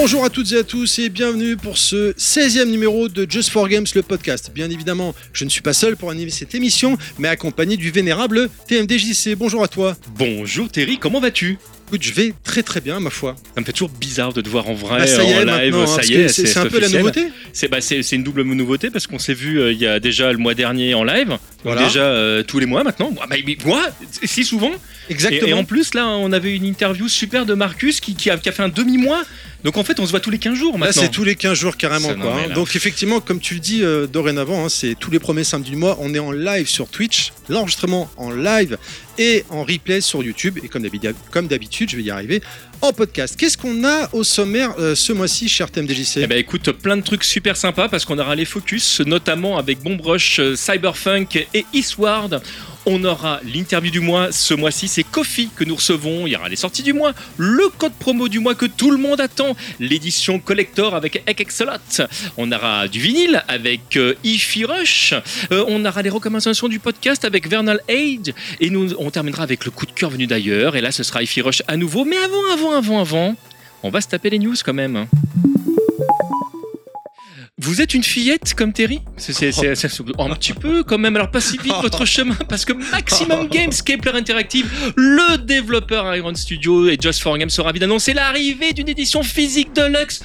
Bonjour à toutes et à tous et bienvenue pour ce 16e numéro de Just for Games, le podcast. Bien évidemment, je ne suis pas seul pour animer cette émission, mais accompagné du vénérable TMDJC. Bonjour à toi. Bonjour Terry, comment vas-tu? Écoute, je vais très très bien, ma foi. Ça me fait toujours bizarre de te voir en vrai, Bah, ça y est, en live. maintenant, hein, ça y est, c'est un peu la nouveauté. C'est bah, c'est- une double nouveauté parce qu'on s'est vu euh, il y a déjà le mois dernier en live. Voilà. Déjà euh, tous les mois maintenant. Moi, bah, mais moi, si souvent. Exactement. et en plus, là, on avait une interview super de Marcus qui, qui a, qui a fait un demi-mois. Donc en fait, on se voit tous les 15 jours Là, maintenant. c'est tous les 15 jours carrément. Quoi, hein. là- Donc, effectivement, comme tu le dis euh, dorénavant, hein, c'est tous les premiers samedis du mois. On est en live sur Twitch, l'enregistrement en live et en replay sur YouTube. Et comme d'habitude, je vais y arriver en podcast. Qu'est-ce qu'on a au sommaire euh, ce mois-ci, cher TMDJC Eh ben écoute, plein de trucs super sympas parce qu'on aura les focus, notamment avec Bombrush, euh, Cyberpunk et Eastward. On aura l'interview du mois ce mois-ci, c'est Kofi que nous recevons. Il y aura les sorties du mois, le code promo du mois que tout le monde attend, l'édition collector avec Excelot. On aura du vinyle avec euh, Ify Rush. Euh, on aura les recommandations du podcast avec Vernal Age. Et nous, on terminera avec le coup de cœur venu d'ailleurs. Et là, ce sera Ify Rush à nouveau. Mais avant, avant, avant, avant, on va se taper les news quand même. Vous êtes une fillette comme Terry C'est un petit peu quand même. Alors pas si vite votre chemin parce que Maximum Games, Kepler Interactive, le développeur Iron Studio et Just for Games sera ravi d'annoncer l'arrivée d'une édition physique Deluxe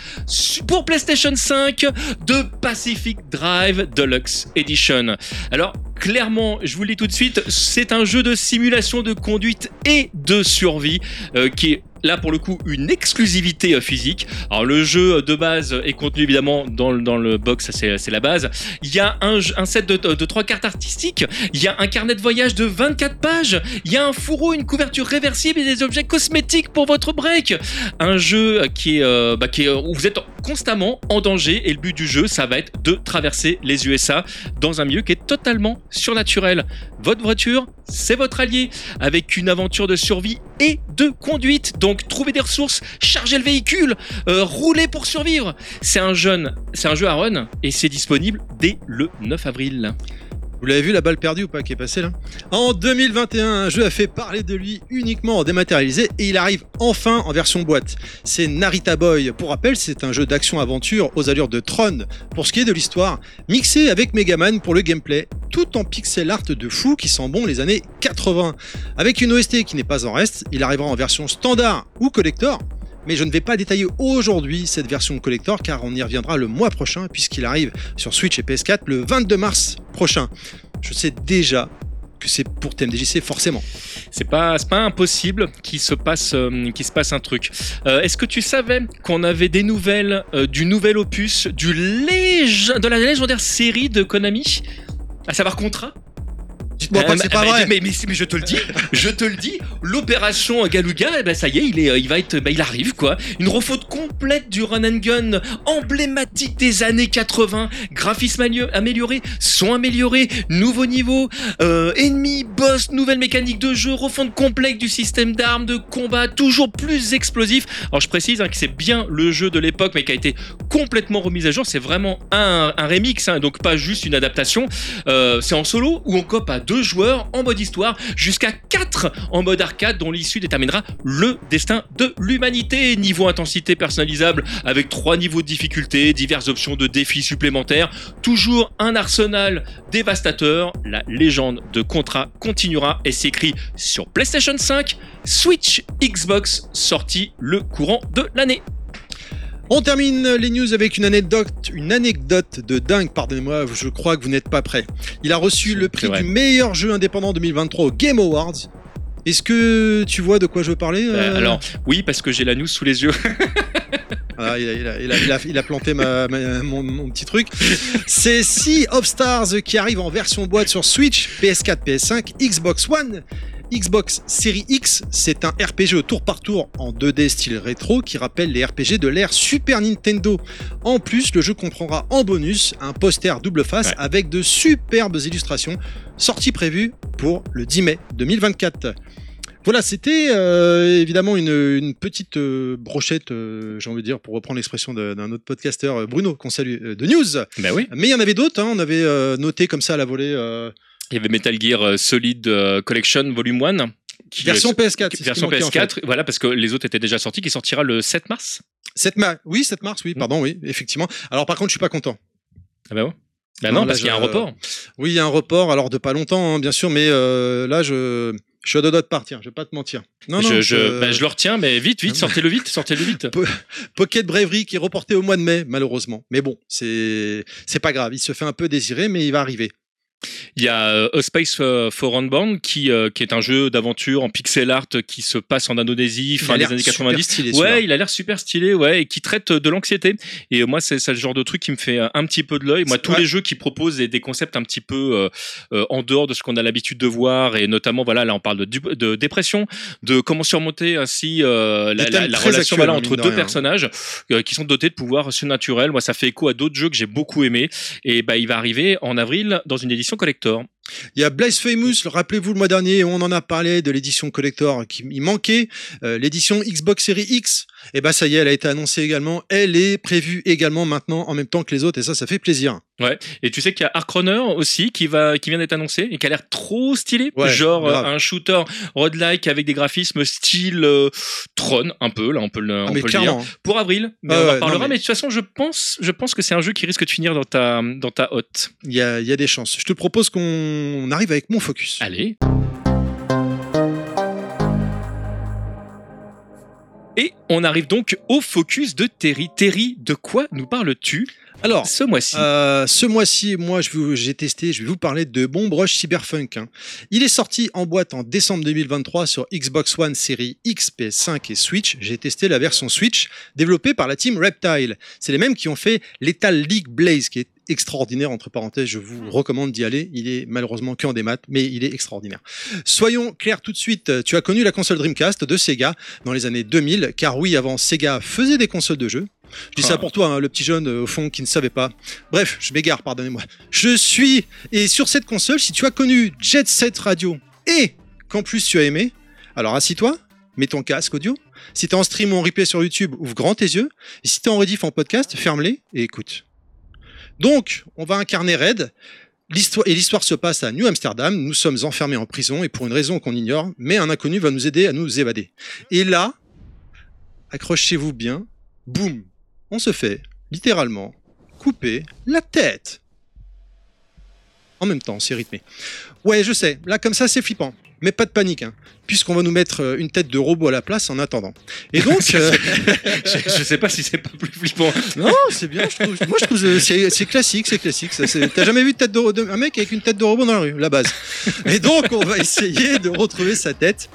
pour PlayStation 5 de Pacific Drive Deluxe Edition. Alors clairement, je vous le dis tout de suite, c'est un jeu de simulation de conduite et de survie euh, qui est là pour le coup une exclusivité euh, physique. Alors le jeu de base est contenu évidemment dans, le- dans le box, c'est la base. Il y a un set de, de trois cartes artistiques, il y a un carnet de voyage de 24 pages, il y a un fourreau, une couverture réversible et des objets cosmétiques pour votre break. Un jeu qui est, euh, bah, qui est où vous êtes constamment en danger et le but du jeu ça va être de traverser les USA dans un milieu qui est totalement surnaturel. Votre voiture, c'est votre allié avec une aventure de survie et de conduite. Donc trouvez des ressources, chargez le véhicule, euh, roulez pour survivre. C'est un c'est un jeu à run et c'est disponible dès le 9 avril. Vous l'avez vu la balle perdue ou pas qui est passée là En 2021, un jeu a fait parler de lui uniquement en dématérialisé et il arrive enfin en version boîte. C'est Narita Boy. Pour rappel, c'est un jeu d'action-aventure aux allures de Tron pour ce qui est de l'histoire, mixé avec Megaman pour le gameplay, tout en pixel art de fou qui sent bon les années 80. Avec une OST qui n'est pas en reste, il arrivera en version standard ou collector. Mais je ne vais pas détailler aujourd'hui cette version collector car on y reviendra le mois prochain puisqu'il arrive sur Switch et PS4 le 22 mars prochain. Je sais déjà que c'est pour TMDJC forcément. C'est pas, impossible qu'il se passe, euh, un truc. Euh, Est-ce que tu savais qu'on avait des nouvelles euh, du nouvel opus du de la légendaire série de Konami, à savoir Contra? Dites-moi pas que c'est pas mais- vrai. Mais, mais, mais je te le dis, je te le dis, l'opération Galuga, eh ben ça y est, il est, euh, il va être, bah, il arrive quoi. Une refaute complète du run and gun emblématique des années 80, graphisme amélioré, son amélioré, nouveau niveau, euh, ennemis, boss, nouvelle mécanique de jeu, refonte complète du système d'armes, de combat, toujours plus explosif. Alors je précise hein, que c'est bien le jeu de l'époque, mais qui a été complètement remis à jour. C'est vraiment un, un remix, hein, donc pas juste une adaptation. Euh, c'est en solo ou en coop à deux? Joueurs en mode histoire, jusqu'à 4 en mode arcade, dont l'issue déterminera le destin de l'humanité. Niveau intensité personnalisable avec trois niveaux de difficulté, diverses options de défis supplémentaires, toujours un arsenal dévastateur. La légende de Contra continuera et s'écrit sur PlayStation 5, Switch, Xbox, sorti le courant de l'année. On termine les news avec une anecdote, une anecdote de dingue, pardonnez-moi, je crois que vous n'êtes pas prêts. Il a reçu le prix du meilleur jeu indépendant 2023 au Game Awards. Est-ce que tu vois de quoi je veux parler Euh, euh alors, oui, parce que j'ai la news sous les yeux. Ah, il, a, il a- il a- il a- il a planté ma- ma- mon, mon petit truc. C'est Sea of Stars qui arrive en version boîte sur Switch, PS4, PS5, Xbox One. Xbox Series X, c'est un RPG au tour par tour en 2D style rétro qui rappelle les RPG de l'ère Super Nintendo. En plus, le jeu comprendra en bonus un poster double face Ouais. avec de superbes illustrations, sortie prévue pour le 10 mai 2024. Voilà, c'était euh, évidemment une, une petite euh, brochette, euh, j'ai envie de dire, pour reprendre l'expression d'un autre podcasteur, euh, Bruno, qu'on salue, de news. bah oui. Mais il y en avait d'autres, hein, on avait noté comme ça à la volée. Euh, Il y avait Metal Gear euh, Solid euh, Collection Volume 1 qui Version PS4. c'est ce qui version manquait, en fait. PS4, voilà, parce que les autres étaient déjà sortis, qui sortira le 7 mars. 7 mars, oui, 7 mars, oui, pardon, oui, effectivement. Alors par contre, je suis pas content. Ah bah ouais. Bah Non, non, parce qu'il y a un report. Oui, il y a un report, alors de pas longtemps, hein, bien sûr, mais euh, là, je, je suis à deux doigts de partir, je vais pas te mentir. Non, non, je, je, je- bah, je le retiens, mais vite, vite, sortez-le vite, sortez-le vite. Pocket Bravery qui est reporté au mois de mai, malheureusement. Mais bon, c'est c'est pas grave, il se fait un peu désirer, mais il va arriver. Il y a euh, A Space for Unborn qui, euh, qui est un jeu d'aventure en pixel art qui se passe en Indonésie, Il fin a des l'air années super 90. stylé. Ouais, il a l'air super stylé, ouais, et qui traite de l'anxiété. Et euh, moi, c'est le genre de truc qui me fait euh, un petit peu de l'œil. Moi, tous les jeux qui proposent des, des concepts un petit peu euh, euh, en dehors de ce qu'on a l'habitude de voir, et notamment, voilà, là, on parle de, de dépression, de comment surmonter ainsi euh, la, relation entre deux rien. personnages euh, qui sont dotés de pouvoirs surnaturels. Moi, ça fait écho à d'autres jeux que j'ai beaucoup aimés. Et bah, il va arriver en avril dans une édition collector. Il y a Blaze Famous, rappelez-vous le mois dernier, on en a parlé de l'édition collector qui manquait, euh, l'édition Xbox Series X. Et bah ça y est, elle a été annoncée également, elle est prévue également maintenant en même temps que les autres et ça, ça fait plaisir. Et tu sais qu'il y a Ark Runner aussi qui va qui vient d'être annoncé et qui a l'air trop stylé, Ouais, genre grave. euh, un shooter roguelike avec des graphismes style euh, Tron un peu là on peut le, Ah, on peut le dire pour avril mais Ah on en ouais, parlera non, mais- mais... de toute façon je pense je pense que c'est un jeu qui risque de finir dans ta dans ta hotte. Il y a, il y a des chances. Je te propose qu'on arrive avec mon focus. Allez. Et on arrive donc au focus de Terry. Terry, de quoi nous parles-tu? Alors, ce mois-ci Euh, ce mois-ci, moi, je vous- j'ai testé, je vais vous parler de Bomb Rush Cyberpunk. hein. Il est sorti en boîte en décembre 2023 sur Xbox One série X, PS5 et Switch. J'ai testé la version Switch, développée par la team Reptile. C'est les mêmes qui ont fait Lethal League Blaze, qui est extraordinaire, entre parenthèses, je vous recommande d'y aller. Il est malheureusement que en démat, mais il est extraordinaire. Soyons clairs tout de suite, tu as connu la console Dreamcast de Sega dans les années 2000, car oui, avant Sega faisait des consoles de jeux. Je dis ça Ah. pour toi, hein, le petit jeune euh, au fond qui ne savait pas. Bref, je m'égare, pardonnez-moi. Je suis, et sur cette console, si tu as connu Jet Set Radio et qu'en plus tu as aimé, alors assis-toi, mets ton casque audio. Si t'es en stream ou en replay sur YouTube, ouvre grand tes yeux. Et si t'es en rediff en podcast, ferme-les et écoute. Donc, on va incarner Red. L'histoire, et l'histoire se passe à New Amsterdam. Nous sommes enfermés en prison et pour une raison qu'on ignore, mais un inconnu va nous aider à nous évader. Et là, accrochez-vous bien, boum, on se fait littéralement couper la tête. En même temps, c'est rythmé. Ouais, je sais, là comme ça c'est flippant. Mais pas de panique, hein, puisqu'on va nous mettre euh, une tête de robot à la place en attendant. Et donc, euh, je, je sais pas si c'est pas plus flippant. non, c'est bien, je trouve, moi je trouve que c'est classique, c'est classique. T'as jamais vu de tête de, un mec avec une tête de robot dans la rue, la base. Et donc, on va essayer de retrouver sa tête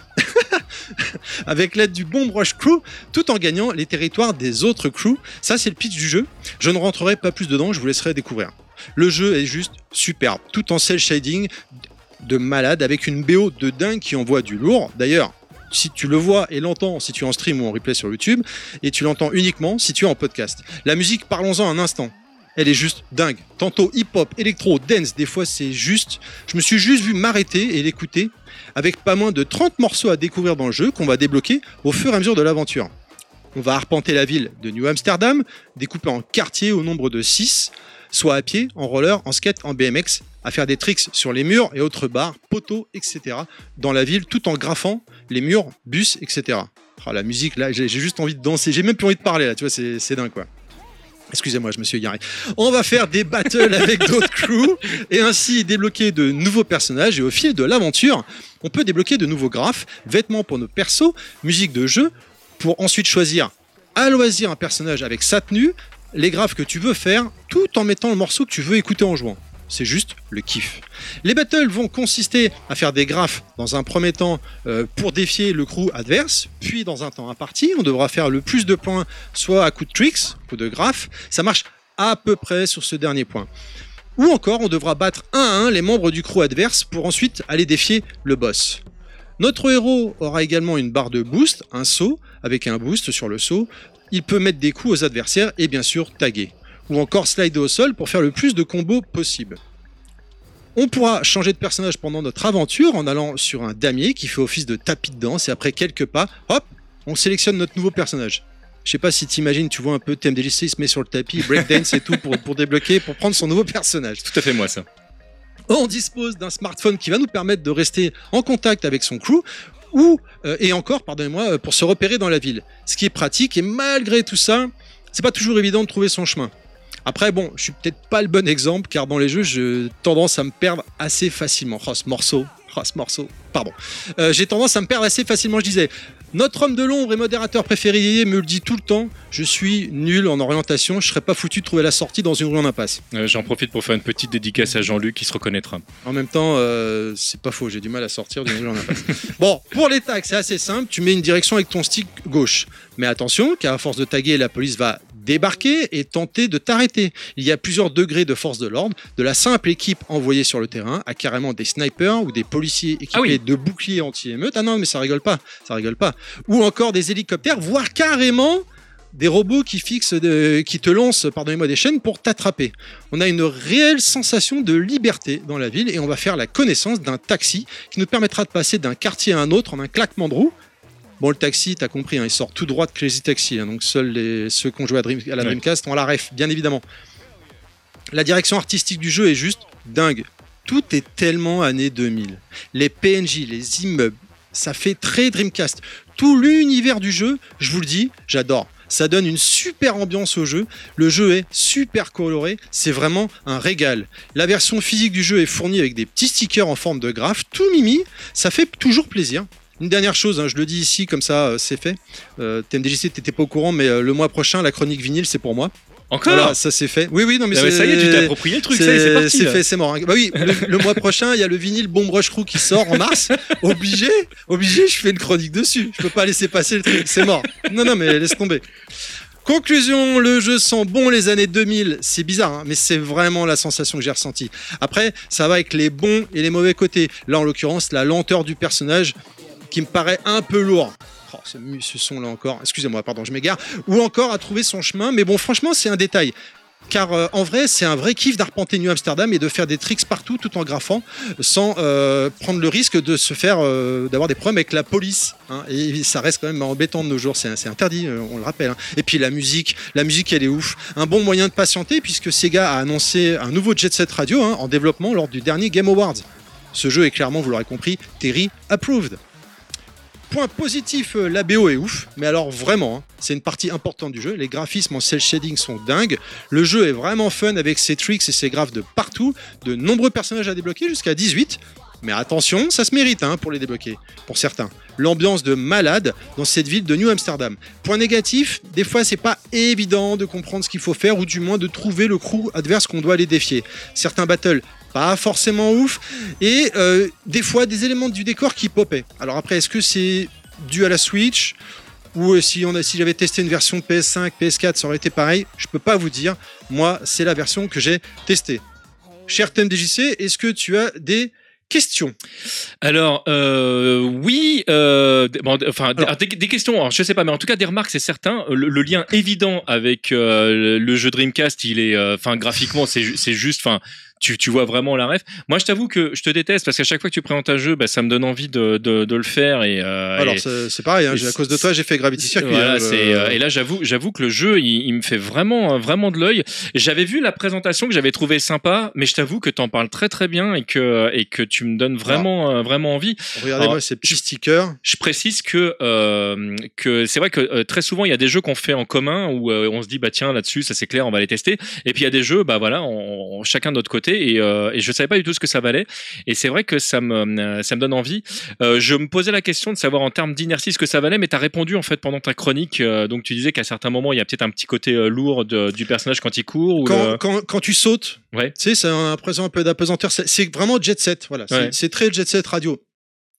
avec l'aide du Bomb Rush Crew, tout en gagnant les territoires des autres crews. Ça, c'est le pitch du jeu. Je ne rentrerai pas plus dedans, je vous laisserai découvrir. Le jeu est juste superbe, tout en cel shading de malade, avec une BO de dingue qui envoie du lourd. D'ailleurs, si tu le vois et l'entends si tu es en stream ou en replay sur YouTube, et tu l'entends uniquement si tu es en podcast. La musique, parlons-en un instant. Elle est juste dingue. Tantôt hip-hop, électro, dance, des fois c'est juste. Je me suis juste vu m'arrêter et l'écouter avec pas moins de 30 morceaux à découvrir dans le jeu qu'on va débloquer au fur et à mesure de l'aventure. On va arpenter la ville de New Amsterdam, découpée en quartiers au nombre de 6, soit à pied, en roller, en skate, en BMX, à faire des tricks sur les murs et autres barres, poteaux, etc. dans la ville tout en graffant les murs, bus, etc. Ah, la musique, là, j'ai juste envie de danser, j'ai même plus envie de parler là, tu vois, c'est c'est dingue quoi. Excusez-moi, je me suis égaré. On va faire des battles avec d'autres crews et ainsi débloquer de nouveaux personnages. Et au fil de l'aventure, on peut débloquer de nouveaux graphes, vêtements pour nos persos, musique de jeu, pour ensuite choisir à loisir un personnage avec sa tenue, les graphes que tu veux faire, tout en mettant le morceau que tu veux écouter en jouant. C'est juste le kiff. Les battles vont consister à faire des graphes dans un premier temps euh, pour défier le crew adverse, puis dans un temps imparti, on devra faire le plus de points soit à coup de tricks, coup de graphes. Ça marche à peu près sur ce dernier point. Ou encore, on devra battre un à un les membres du crew adverse pour ensuite aller défier le boss. Notre héros aura également une barre de boost, un saut, avec un boost sur le saut. Il peut mettre des coups aux adversaires et bien sûr taguer. Ou encore slider au sol pour faire le plus de combos possible. On pourra changer de personnage pendant notre aventure en allant sur un damier qui fait office de tapis de danse et après quelques pas, hop, on sélectionne notre nouveau personnage. Je sais pas si t'imagines, tu vois un peu TMDJC, il se met sur le tapis, breakdance et tout pour, pour débloquer, pour prendre son nouveau personnage. Tout à fait moi ça. On dispose d'un smartphone qui va nous permettre de rester en contact avec son crew ou euh, et encore, pardonnez-moi, euh, pour se repérer dans la ville. Ce qui est pratique et malgré tout ça, c'est pas toujours évident de trouver son chemin. Après, bon, je suis peut-être pas le bon exemple car dans les jeux, j'ai tendance à me perdre assez facilement. Oh, ce morceau, oh, ce morceau, pardon. Euh, j'ai tendance à me perdre assez facilement. Je disais, notre homme de l'ombre et modérateur préféré me le dit tout le temps. Je suis nul en orientation. Je serais pas foutu de trouver la sortie dans une rue en impasse. Euh, J'en profite pour faire une petite dédicace à Jean-Luc qui se reconnaîtra. En même temps, euh, c'est pas faux. J'ai du mal à sortir d'une rue en impasse. bon, pour les tags, c'est assez simple. Tu mets une direction avec ton stick gauche. Mais attention, car à force de taguer, la police va débarquer et tenter de t'arrêter. Il y a plusieurs degrés de force de l'ordre, de la simple équipe envoyée sur le terrain à carrément des snipers ou des policiers équipés Ah oui. de boucliers anti-émeute. Ah non, mais ça rigole pas, ça rigole pas. Ou encore des hélicoptères, voire carrément des robots qui fixent, de- qui te lancent, pardonnez-moi, des chaînes pour t'attraper. On a une réelle sensation de liberté dans la ville et on va faire la connaissance d'un taxi qui nous permettra de passer d'un quartier à un autre en un claquement de roues. Bon, le taxi, t'as compris, hein, il sort tout droit de Crazy Taxi, hein, donc seuls les, ceux qui ont joué à, Dream- à la Ouais. Dreamcast ont la ref, bien évidemment. La direction artistique du jeu est juste dingue. Tout est tellement année 2000. Les PNJ, les immeubles, ça fait très Dreamcast. Tout l'univers du jeu, je vous le dis, j'adore. Ça donne une super ambiance au jeu. Le jeu est super coloré. C'est vraiment un régal. La version physique du jeu est fournie avec des petits stickers en forme de graphe. Tout mimi. Ça fait toujours plaisir. Une dernière chose, hein, je le dis ici, comme ça, euh, c'est fait. Euh, TMDJC, t'étais pas au courant, mais euh, le mois prochain, la chronique vinyle, c'est pour moi. Encore Voilà, ça c'est fait. Oui, oui, non, mais, Ah, mais c'est- ça y est, tu t'es approprié le truc, c'est parti. c'est fait, c'est mort. hein. Bah oui, le, le mois prochain, il y a le vinyle Bomb Rush Crew qui sort en mars. obligé, obligé, je fais une chronique dessus. Je peux pas laisser passer le truc, c'est mort. Non, non, mais laisse tomber. Conclusion, le jeu sent bon les années 2000. C'est bizarre, hein, mais c'est vraiment la sensation que j'ai ressentie. Après, ça va avec les bons et les mauvais côtés. Là, en l'occurrence, la lenteur du personnage qui me paraît un peu lourd. Oh, ce, son là encore, excusez-moi, pardon, je m'égare. Ou encore à trouver son chemin, mais bon, franchement, c'est un détail. Car euh, en vrai, c'est un vrai kiff d'arpenter New Amsterdam et de faire des tricks partout tout en graffant, sans euh, prendre le risque de se faire, euh, d'avoir des problèmes avec la police. hein. Et ça reste quand même embêtant de nos jours, c'est interdit, on le rappelle. hein. Et puis la musique, la musique elle est ouf. Un bon moyen de patienter puisque Sega a annoncé un nouveau Jet Set Radio hein, en développement lors du dernier Game Awards. Ce jeu est clairement, vous l'aurez compris, Terry approved. Point positif, euh, la BO est ouf, mais alors vraiment, hein, c'est une partie importante du jeu. Les graphismes en cel shading sont dingues. Le jeu est vraiment fun avec ses tricks et ses graphes de partout. De nombreux personnages à débloquer, jusqu'à 18. Mais attention, ça se mérite hein, pour les débloquer, pour certains. L'ambiance de malade dans cette ville de New Amsterdam. Point négatif, des fois c'est pas évident de comprendre ce qu'il faut faire ou du moins de trouver le crew adverse qu'on doit aller défier. Certains battles pas forcément ouf et euh, des fois des éléments du décor qui popaient. Alors après, est-ce que c'est dû à la Switch ou euh, si, on a, si j'avais testé une version PS5, PS4, ça aurait été pareil Je peux pas vous dire. Moi, c'est la version que j'ai testée. Cher TMDJC, est-ce que tu as des questions? Alors, euh, oui, euh, bon, enfin, Alors- des, des questions, alors, je sais pas, mais en tout cas, des remarques, c'est certain. Le, le lien évident avec euh, le- jeu Dreamcast, il est, enfin, graphiquement, c'est c'est juste, enfin, tu, tu vois vraiment la ref. Moi, je t'avoue que je te déteste parce qu'à chaque fois que tu présentes un jeu, bah, ça me donne envie de, de, de le faire et. euh, Alors, c'est pareil, hein, à cause de toi, j'ai fait Gravity Circuit. Voilà, hein, c'est, euh, euh, et là, j'avoue, j'avoue que le jeu, il, il me fait vraiment, euh, vraiment de l'œil. J'avais vu la présentation que j'avais trouvé sympa, mais je t'avoue que t'en parles très, très bien et que, et que tu me donnes vraiment, euh, vraiment envie. Regardez-moi ces petits stickers. Je précise que, euh, que c'est vrai que très souvent, il y a des jeux qu'on fait en commun où on se dit, bah tiens, là-dessus, ça c'est clair, on va les tester. Et puis il y a des jeux, bah voilà, on, on- chacun de notre côté. Et, euh, et je savais pas du tout ce que ça valait. Et c'est vrai que ça me, euh, ça me donne envie. Euh, je me posais la question de savoir en termes d'inertie ce que ça valait, mais tu as répondu en fait pendant ta chronique. Euh, donc tu disais qu'à certains moments, il y a peut-être un petit côté euh, lourd de- du personnage quand il court. Ou Quand, le- quand, quand tu sautes, Ouais. tu sais, c'est un présent un peu d'apesanteur. C'est- vraiment jet set. Voilà, c'est Ouais. très jet set radio.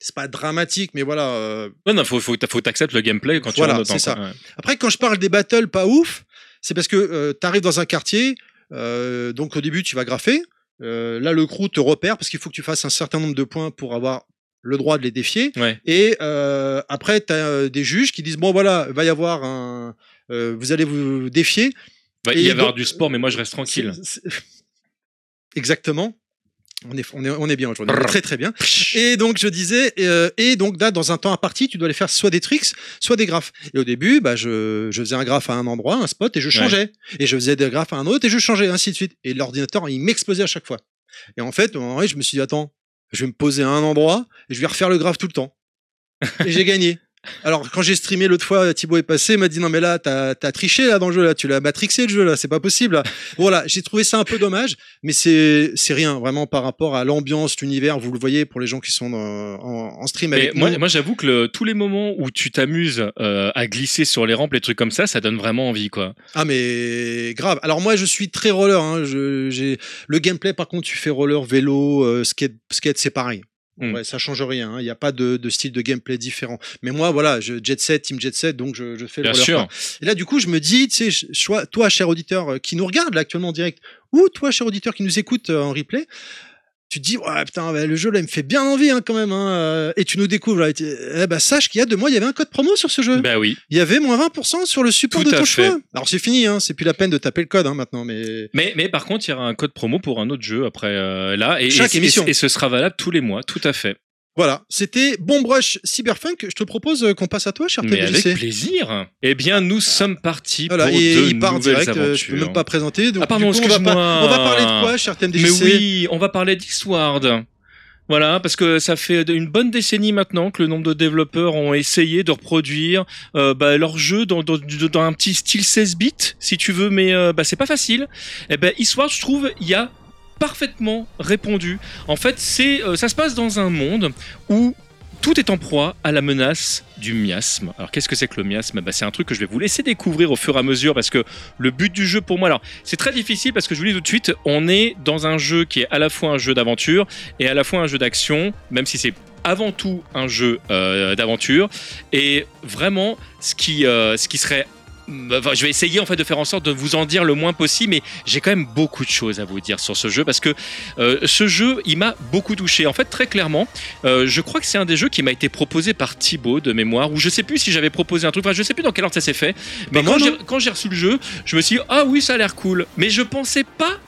C'est pas dramatique, mais voilà. euh, Non, non, faut, faut, faut t'accepter le gameplay quand Voilà, tu rentres c'est. Ouais. Après, quand je parle des battles pas ouf, c'est parce que tu arrives dans un quartier, euh, donc au début tu vas graffer. Euh, là, le crew te repère parce qu'il faut que tu fasses un certain nombre de points pour avoir le droit de les défier. Ouais. Et euh, après, tu as des juges qui disent bon voilà, va y avoir un, euh, vous allez vous défier. Bah, il Et y donc- du sport, mais moi je reste tranquille. Exactement. On est, on est, on est bien aujourd'hui. Très très bien. Et donc je disais, euh, et donc là, dans un temps imparti, tu dois aller faire soit des tricks, soit des graphes. Et au début, bah, je, je faisais un graphe à un endroit, un spot, et je changeais. Et je faisais des graphes à un autre, et je changeais, ainsi de suite. Et l'ordinateur, il m'explosait à chaque fois. Et en fait, je me suis dit, attends, je vais me poser à un endroit, et je vais refaire le graphe tout le temps. et j'ai gagné. Alors quand j'ai streamé l'autre fois, Thibaut est passé, il m'a dit non mais là t'as as triché là dans le jeu là, tu l'as matrixé le jeu là, c'est pas possible. Là. Voilà, j'ai trouvé ça un peu dommage, mais c'est c'est rien vraiment par rapport à l'ambiance, l'univers. Vous le voyez pour les gens qui sont dans- en, en stream avec moi, nous. moi j'avoue que le- tous les moments où tu t'amuses euh, à glisser sur les rampes, les trucs comme ça, ça donne vraiment envie, quoi. Ah mais grave. Alors moi je suis très roller. Hein. Je, j'ai le gameplay par contre tu fais roller, vélo, euh, skate, skate c'est pareil. Hmm. Ouais, ça change rien. hein. Il n'y a pas de, de style de gameplay différent. Mais moi voilà, je jet set, team jet set, donc je, je fais le Bien sûr. Et là du coup je me dis, tu sais, toi cher auditeur euh, qui nous regarde là actuellement en direct, ou toi cher auditeur qui nous écoute euh, en replay. Tu te dis, ouais, putain, bah, le jeu là, il me fait bien envie hein, quand même. Hein, euh, et tu nous découvres là. et tu- Eh ben, sache qu'il y a deux mois, il y avait un code promo sur ce jeu. Bah oui. Il y avait moins 20% sur le support Tout de ton fait. choix. Alors c'est fini, hein, c'est plus la peine de taper le code hein, maintenant, mais Mais, mais par contre, il y aura un code promo pour un autre jeu après euh, là. Et, Chaque et- émission. Et, ce sera valable tous les mois, tout à fait. Voilà. C'était Bon Brush Cyberpunk. Je te propose euh, qu'on passe à toi, cher Mais avec plaisir. Eh bien, nous sommes partis Voilà, pour et de il part nouvelles direct, euh, je peux aventures. même pas présenter. Donc, Ah, pardon, coup, on va, on va parler de quoi, cher TMDJC Mais oui, on va parler d'Eastward. Voilà, parce que ça fait une bonne décennie maintenant que le nombre de développeurs ont essayé de reproduire euh, bah, leur jeu dans, dans, dans un petit style 16 bits, si tu veux, mais euh, bah, c'est pas facile. Et ben Eastward, je trouve, il y a parfaitement répondu. En fait, c'est euh, ça se passe dans un monde où tout est en proie à la menace du miasme. Alors qu'est-ce que c'est que le miasme? Bah, C'est un truc que je vais vous laisser découvrir au fur et à mesure parce que le but du jeu pour moi, alors c'est très difficile parce que je vous dis tout de suite, on est dans un jeu qui est à la fois un jeu d'aventure et à la fois un jeu d'action, même si c'est avant tout un jeu euh, d'aventure. Et vraiment, ce qui, euh, ce qui serait Enfin, je vais essayer en fait de faire en sorte de vous en dire le moins possible, mais j'ai quand même beaucoup de choses à vous dire sur ce jeu parce que euh, ce jeu, il m'a beaucoup touché. En fait, très clairement, euh, je crois que c'est un des jeux qui m'a été proposé par Thibaut de mémoire, ou je sais plus si j'avais proposé un truc, enfin je sais plus dans quel ordre ça s'est fait, mais Bah, moi, quand j'ai- non. quand j'ai reçu le jeu, je me suis dit, ah oui, ça a l'air cool, mais je pensais pas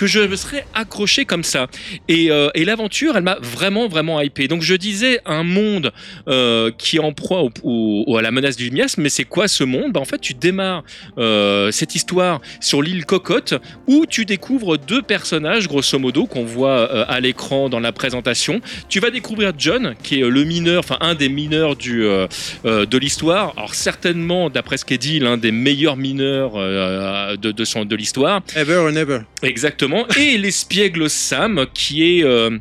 que je me serais accroché comme ça. Et, euh, et l'aventure, elle m'a vraiment, vraiment hypé. Donc je disais un monde euh, qui est en proie au- au- au- à la menace du miasme, mais c'est quoi ce monde? Bah, En fait, tu démarres euh, cette histoire sur l'île Cocotte, où tu découvres deux personnages, grosso modo, qu'on voit à l'écran dans la présentation. Tu vas découvrir John, qui est le mineur, enfin un des mineurs du, de l'histoire. Alors certainement, d'après ce qu'est dit, l'un des meilleurs mineurs de, de, son, de l'histoire. Ever and ever. Exactement. Et l'espiègle Sam, qui est euh,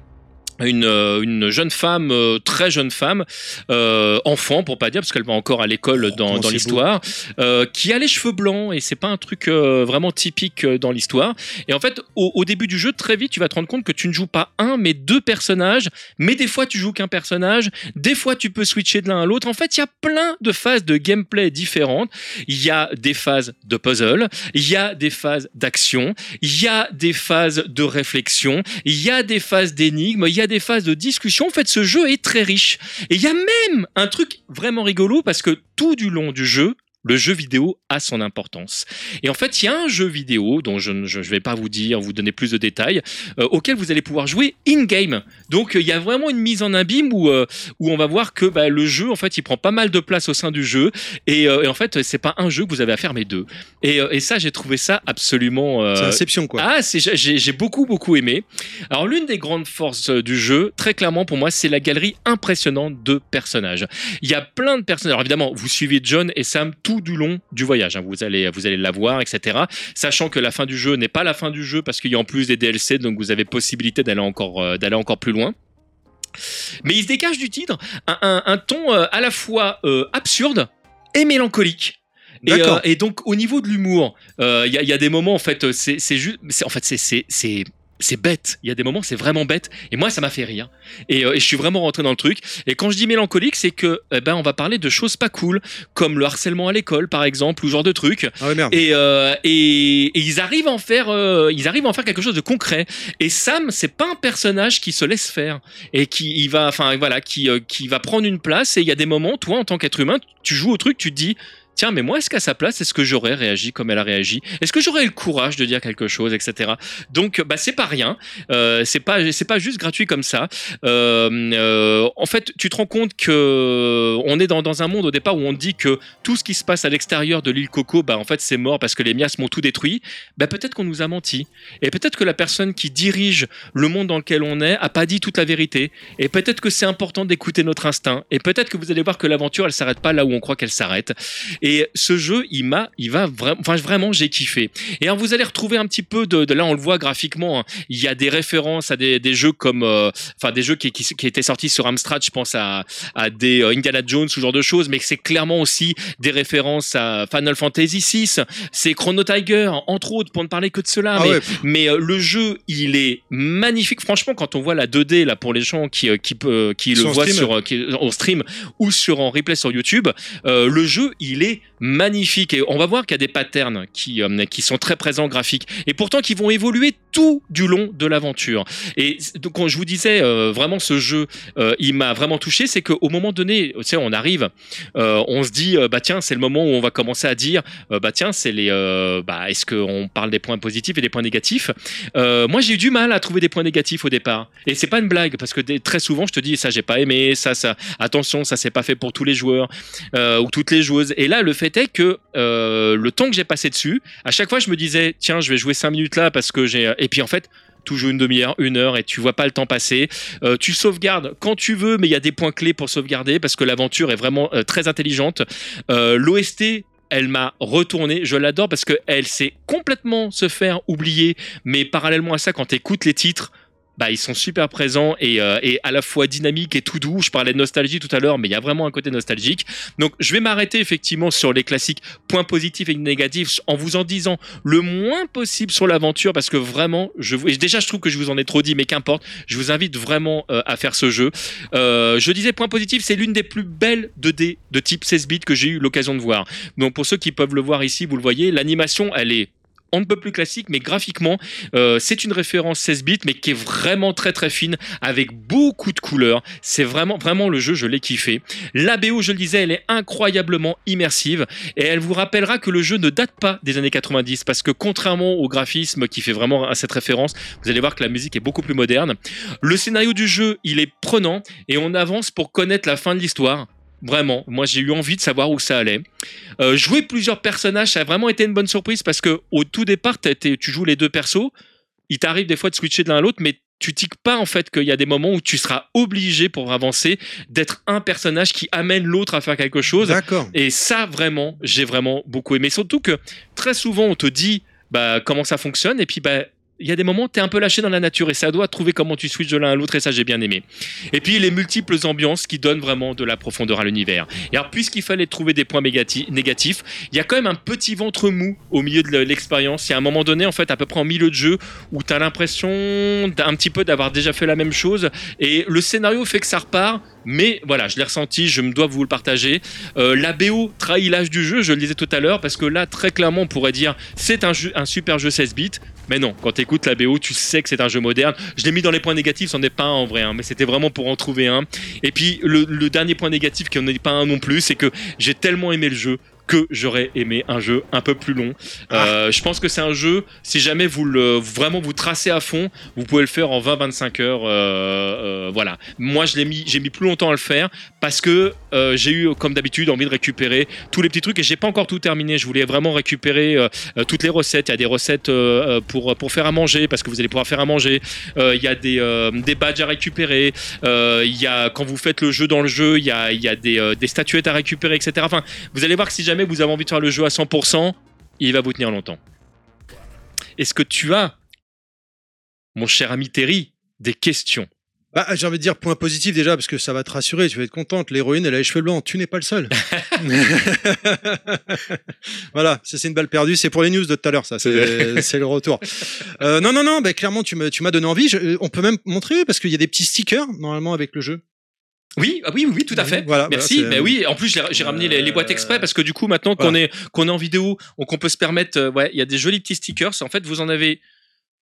une, euh, une jeune femme, euh, très jeune femme, euh, enfant pour pas dire, parce qu'elle va encore à l'école Oh, dans, l'histoire, euh, qui a les cheveux blancs et c'est pas un truc euh, vraiment typique dans l'histoire. Et en fait, au, au début du jeu, très vite, tu vas te rendre compte que tu ne joues pas un, mais deux personnages. Mais des fois, tu joues qu'un personnage. Des fois, tu peux switcher de l'un à l'autre. En fait, il y a plein de phases de gameplay différentes. Il y a des phases de puzzle, il y a des phases d'action, il y a des phases de réflexion, il y a des phases d'énigmes, il y a des phases de discussion. En fait, ce jeu est très riche. Et il y a même un truc vraiment rigolo parce que tout du long du jeu, le jeu vidéo a son importance. Et en fait, il y a un jeu vidéo dont je ne vais pas vous dire, vous donner plus de détails, euh, auquel vous allez pouvoir jouer in-game. Donc, euh, il y a vraiment une mise en abîme où, euh, où on va voir que bah, le jeu, en fait, il prend pas mal de place au sein du jeu. Et, euh, et en fait, c'est pas un jeu que vous avez à faire, mais deux. Et, et ça, j'ai trouvé ça absolument. C'est Inception, quoi. ah, c'est j'ai beaucoup beaucoup aimé. Alors l'une des grandes forces du jeu, très clairement pour moi, c'est la galerie impressionnante de personnages. Il y a plein de personnages. Alors évidemment, vous suivez John et Sam tout du long du voyage. hein. Vous allez vous allez l'avoir, etc. Sachant que la fin du jeu n'est pas la fin du jeu parce qu'il y a en plus des DLC, donc vous avez possibilité d'aller encore euh, d'aller encore plus loin. Mais il se dégage du titre un, un- un ton euh, à la fois euh, absurde et mélancolique. Et, et donc au niveau de l'humour, il y, y a des moments en fait, c'est juste, en fait c'est c'est bête. Il y a des moments c'est vraiment bête. Et moi ça m'a fait rire. Et, euh, et je suis vraiment rentré dans le truc. Et quand je dis mélancolique, c'est que eh ben on va parler de choses pas cool, comme le harcèlement à l'école par exemple, ou ce genre de trucs. Ah ouais, merde. Et, euh, et, et ils arrivent à en faire, euh, ils arrivent à en faire quelque chose de concret. Et Sam, c'est pas un personnage qui se laisse faire et qui il va, enfin voilà, qui qui va prendre une place. Et il y a des moments, toi en tant qu'être humain, tu joues au truc, tu te dis tiens, mais moi, est-ce qu'à sa place, est-ce que j'aurais réagi comme elle a réagi? Est-ce que j'aurais le courage de dire quelque chose, etc. Donc, bah, c'est pas rien. Euh, c'est pas, c'est pas juste gratuit comme ça. Euh, euh, en fait, tu te rends compte que on est dans, un monde au départ où on dit que tout ce qui se passe à l'extérieur de l'île Coco, bah, en fait, c'est mort parce que les miasmes ont tout détruit. Bah, peut-être qu'on nous a menti. Et peut-être que la personne qui dirige le monde dans lequel on est a pas dit toute la vérité. Et peut-être que c'est important d'écouter notre instinct. Et peut-être que vous allez voir que l'aventure, elle s'arrête pas là où on croit qu'elle s'arrête. Ce jeu, il m'a, il va vraiment, enfin vraiment, j'ai kiffé. Et alors vous allez retrouver un petit peu de, de là, on le voit graphiquement. hein. Il y a des références à des, des jeux comme, euh, enfin des jeux qui, qui, qui étaient sortis sur Amstrad. Je pense à, à des euh, Indiana Jones, ce genre de choses. Mais c'est clairement aussi des références à Final Fantasy VI. C'est Chrono Tiger, entre autres, pour ne parler que de cela. Ah mais ouais. mais euh, le jeu, il est magnifique. Franchement, quand on voit la 2D là pour les gens qui qui peut qui le voient stream. sur qui, en stream ou sur en replay sur YouTube, le jeu, il est magnifique. Et on va voir qu'il y a des patterns qui euh, qui sont très présents graphiques. Et pourtant qui vont évoluer tout du long de l'aventure. Et donc quand je vous disais euh, vraiment ce jeu, euh, il m'a vraiment touché, c'est qu'au moment donné, tu sais, on arrive, euh, on se dit bah tiens, c'est le moment où on va commencer à dire bah tiens, c'est les bah est-ce qu'on parle des points positifs et des points négatifs? Moi, j'ai eu du mal à trouver des points négatifs au départ. Et c'est pas une blague, parce que très souvent, je te dis, ça, j'ai pas aimé, ça, ça, attention, ça, c'est pas fait pour tous les joueurs ou toutes les joueuses. Et là, le fait est que le temps que j'ai passé dessus, à chaque fois, je me disais, tiens, je vais jouer 5 minutes là parce que j'ai. Et puis en fait, tout joue une demi-heure, une heure, et tu vois pas le temps passer. Euh, tu sauvegardes quand tu veux, mais il y a des points clés pour sauvegarder parce que l'aventure est vraiment euh, très intelligente. Euh, L'OST elle m'a retourné, je l'adore parce que elle sait complètement se faire oublier, mais parallèlement à ça, quand tu écoutes les titres, bah, ils sont super présents et, euh, et à la fois dynamiques et tout doux. Je parlais de nostalgie tout à l'heure, mais il y a vraiment un côté nostalgique. Donc, je vais m'arrêter effectivement sur les classiques points positifs et négatifs en vous en disant le moins possible sur l'aventure parce que vraiment, je, déjà, je trouve que je vous en ai trop dit, mais qu'importe. Je vous invite vraiment euh, à faire ce jeu. Euh, je disais point positif, c'est l'une des plus belles 2D de type 16 bits que j'ai eu l'occasion de voir. Donc, pour ceux qui peuvent le voir ici, vous le voyez, l'animation, elle est on ne peut plus classique, mais graphiquement, euh, c'est une référence 16 bits, mais qui est vraiment très très fine, avec beaucoup de couleurs. C'est vraiment, vraiment le jeu, je l'ai kiffé. La BO, je le disais, elle est incroyablement immersive, et elle vous rappellera que le jeu ne date pas des années 90, parce que contrairement au graphisme qui fait vraiment à cette référence, vous allez voir que la musique est beaucoup plus moderne. Le scénario du jeu, il est prenant, et on avance pour connaître la fin de l'histoire. Vraiment, moi j'ai eu envie de savoir où ça allait. Euh, jouer plusieurs personnages, ça a vraiment été une bonne surprise parce que au tout départ, tu joues les deux persos. Il t'arrive des fois de switcher de l'un à l'autre, mais tu tiques pas en fait qu'il y a des moments où tu seras obligé pour avancer d'être un personnage qui amène l'autre à faire quelque chose. D'accord. Et ça, vraiment, j'ai vraiment beaucoup aimé. Surtout que très souvent, on te dit bah, comment ça fonctionne, et puis bah, il y a des moments, tu es un peu lâché dans la nature, et ça doit trouver comment tu switches de l'un à l'autre, et ça, j'ai bien aimé. Et puis, les multiples ambiances qui donnent vraiment de la profondeur à l'univers. Et alors, puisqu'il fallait trouver des points négatifs, il y a quand même un petit ventre mou au milieu de l'expérience. Il y a un moment donné, en fait, à peu près en milieu de jeu, où tu as l'impression d'un petit peu d'avoir déjà fait la même chose, et le scénario fait que ça repart. Mais voilà, je l'ai ressenti, je me dois vous le partager. Euh, la BO trahit l'âge du jeu, je le disais tout à l'heure, parce que là, très clairement, on pourrait dire c'est un, un super jeu 16 bits. Mais non, quand tu écoutes la BO, tu sais que c'est un jeu moderne. Je l'ai mis dans les points négatifs, c'en est pas un en vrai, hein, mais c'était vraiment pour en trouver un. Et puis, le, le dernier point négatif, qui n'en est pas un non plus, c'est que j'ai tellement aimé le jeu que j'aurais aimé un jeu un peu plus long. Euh, je pense que c'est un jeu, si jamais vous le vraiment vous tracez à fond, vous pouvez le faire en 20-25 heures. euh, euh, voilà. Moi, je l'ai mis, j'ai mis plus longtemps à le faire parce que j'ai eu, comme d'habitude, envie de récupérer tous les petits trucs et j'ai pas encore tout terminé. Je voulais vraiment récupérer toutes les recettes. Il y a des recettes pour pour faire à manger parce que vous allez pouvoir faire à manger. Il y a des des badges à récupérer. Il y a quand vous faites le jeu dans le jeu, il y a il y a des, des statuettes à récupérer, etc. Enfin, vous allez voir que si jamais vous avez envie de faire le jeu à 100%, il va vous tenir longtemps. Est-ce que tu as, mon cher ami Terry, des questions? Bah, j'ai envie de dire point positif déjà, parce que ça va te rassurer, tu vas être contente. L'héroïne, elle a les cheveux blancs, tu n'es pas le seul. voilà, ça, c'est une balle perdue, c'est pour les news de tout à l'heure, ça, c'est le retour. Euh, non, non, non, bah, clairement, tu m'as tu donné envie. Je- on peut même montrer, parce qu'il y a des petits stickers, normalement, avec le jeu. Oui, ah oui, oui, oui, tout à fait. Voilà, Merci. voilà, mais oui, en plus j'ai ramené les, les boîtes exprès parce que du coup maintenant Voilà. qu'on est qu'on est en vidéo, on- qu'on peut se permettre, euh, ouais, il y a des jolis petits stickers. En fait, vous en avez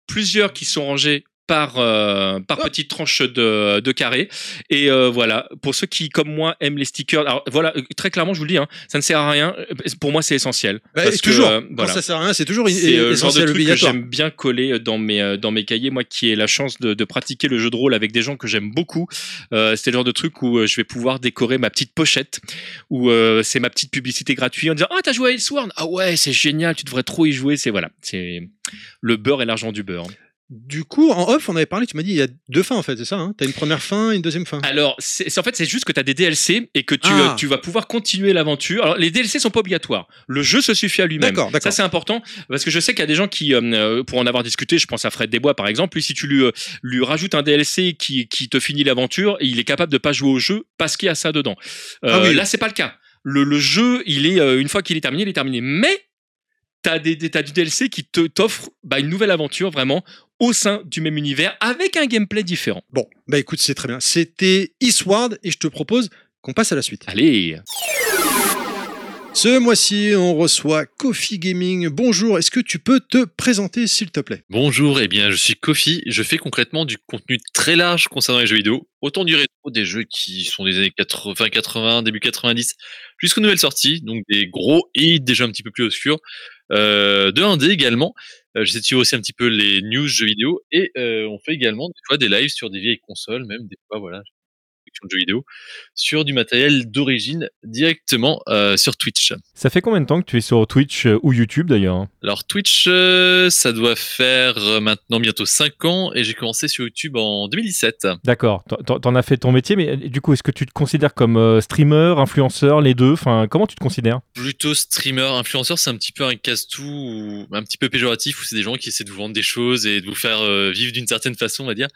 plusieurs qui sont rangés par euh, par Oh. petite tranche de, de carré. Et euh, voilà. Pour ceux qui comme moi aiment les stickers alors voilà très clairement je vous le dis hein, ça ne sert à rien. Pour moi c'est essentiel. Bah, parce que, toujours. euh, Quand voilà. ça sert à rien, c'est toujours c'est euh, le genre de essentiel truc que j'aime bien coller dans mes euh, dans mes cahiers. Moi qui ai la chance de, de pratiquer le jeu de rôle avec des gens que j'aime beaucoup c'est le genre de truc où je vais pouvoir décorer ma petite pochette où c'est ma petite publicité gratuite en disant ah t'as joué à Elsworn ah ouais c'est génial tu devrais trop y jouer. C'est voilà. C'est le beurre et l'argent du beurre Du coup, en off, on avait parlé, tu m'as dit, il y a deux fins en fait, c'est ça hein T'as une première fin, une deuxième fin. Alors, c'est en fait, c'est juste que tu as des DLC et que tu, Ah. euh, tu vas pouvoir continuer l'aventure. Alors, les DLC sont pas obligatoires. Le jeu se suffit à lui-même. D'accord, d'accord. Ça, c'est important parce que je sais qu'il y a des gens qui, euh, euh, pour en avoir discuté, je pense à Fred Desbois par exemple, lui, si tu lui, euh, lui rajoutes un DLC qui, qui te finit l'aventure, il est capable de pas jouer au jeu parce qu'il y a ça dedans. Ah oui. Là, c'est pas le cas. Le, le jeu, il est, une fois qu'il est terminé, il est terminé. Mais, t'as des, des- t'as du DLC qui te t'offre bah, une nouvelle aventure vraiment au sein du même univers avec un gameplay différent. Bon, bah écoute, c'est très bien. C'était Eastward et je te propose qu'on passe à la suite. Allez. Ce mois-ci, on reçoit Coffee Gaming. Bonjour, est-ce que tu peux te présenter s'il te plaît? Bonjour, eh bien je suis Kofi, je fais concrètement du contenu très large concernant les jeux vidéo, autant du rétro, des jeux qui sont des années 80, 80 début 90, jusqu'aux nouvelles sorties, donc des gros hits, des jeux un petit peu plus obscurs, euh, de 1D également, euh, de suivre aussi un petit peu les news jeux vidéo, et euh, on fait également des fois des lives sur des vieilles consoles, même des fois, voilà, de jeux vidéo, sur du matériel d'origine directement euh, sur Twitch. Ça fait combien de temps que tu es sur Twitch euh, ou YouTube d'ailleurs hein? Alors Twitch, euh, ça doit faire maintenant bientôt 5 ans et j'ai commencé sur YouTube en 2017. D'accord, t'en- as fait ton métier, mais du coup, est-ce que tu te considères comme streamer, influenceur, les deux? Enfin, comment tu te considères? Plutôt streamer, influenceur, c'est un petit peu un casse-tout, ou un petit peu péjoratif, où c'est des gens qui essaient de vous vendre des choses et de vous faire vivre d'une certaine façon, on va dire.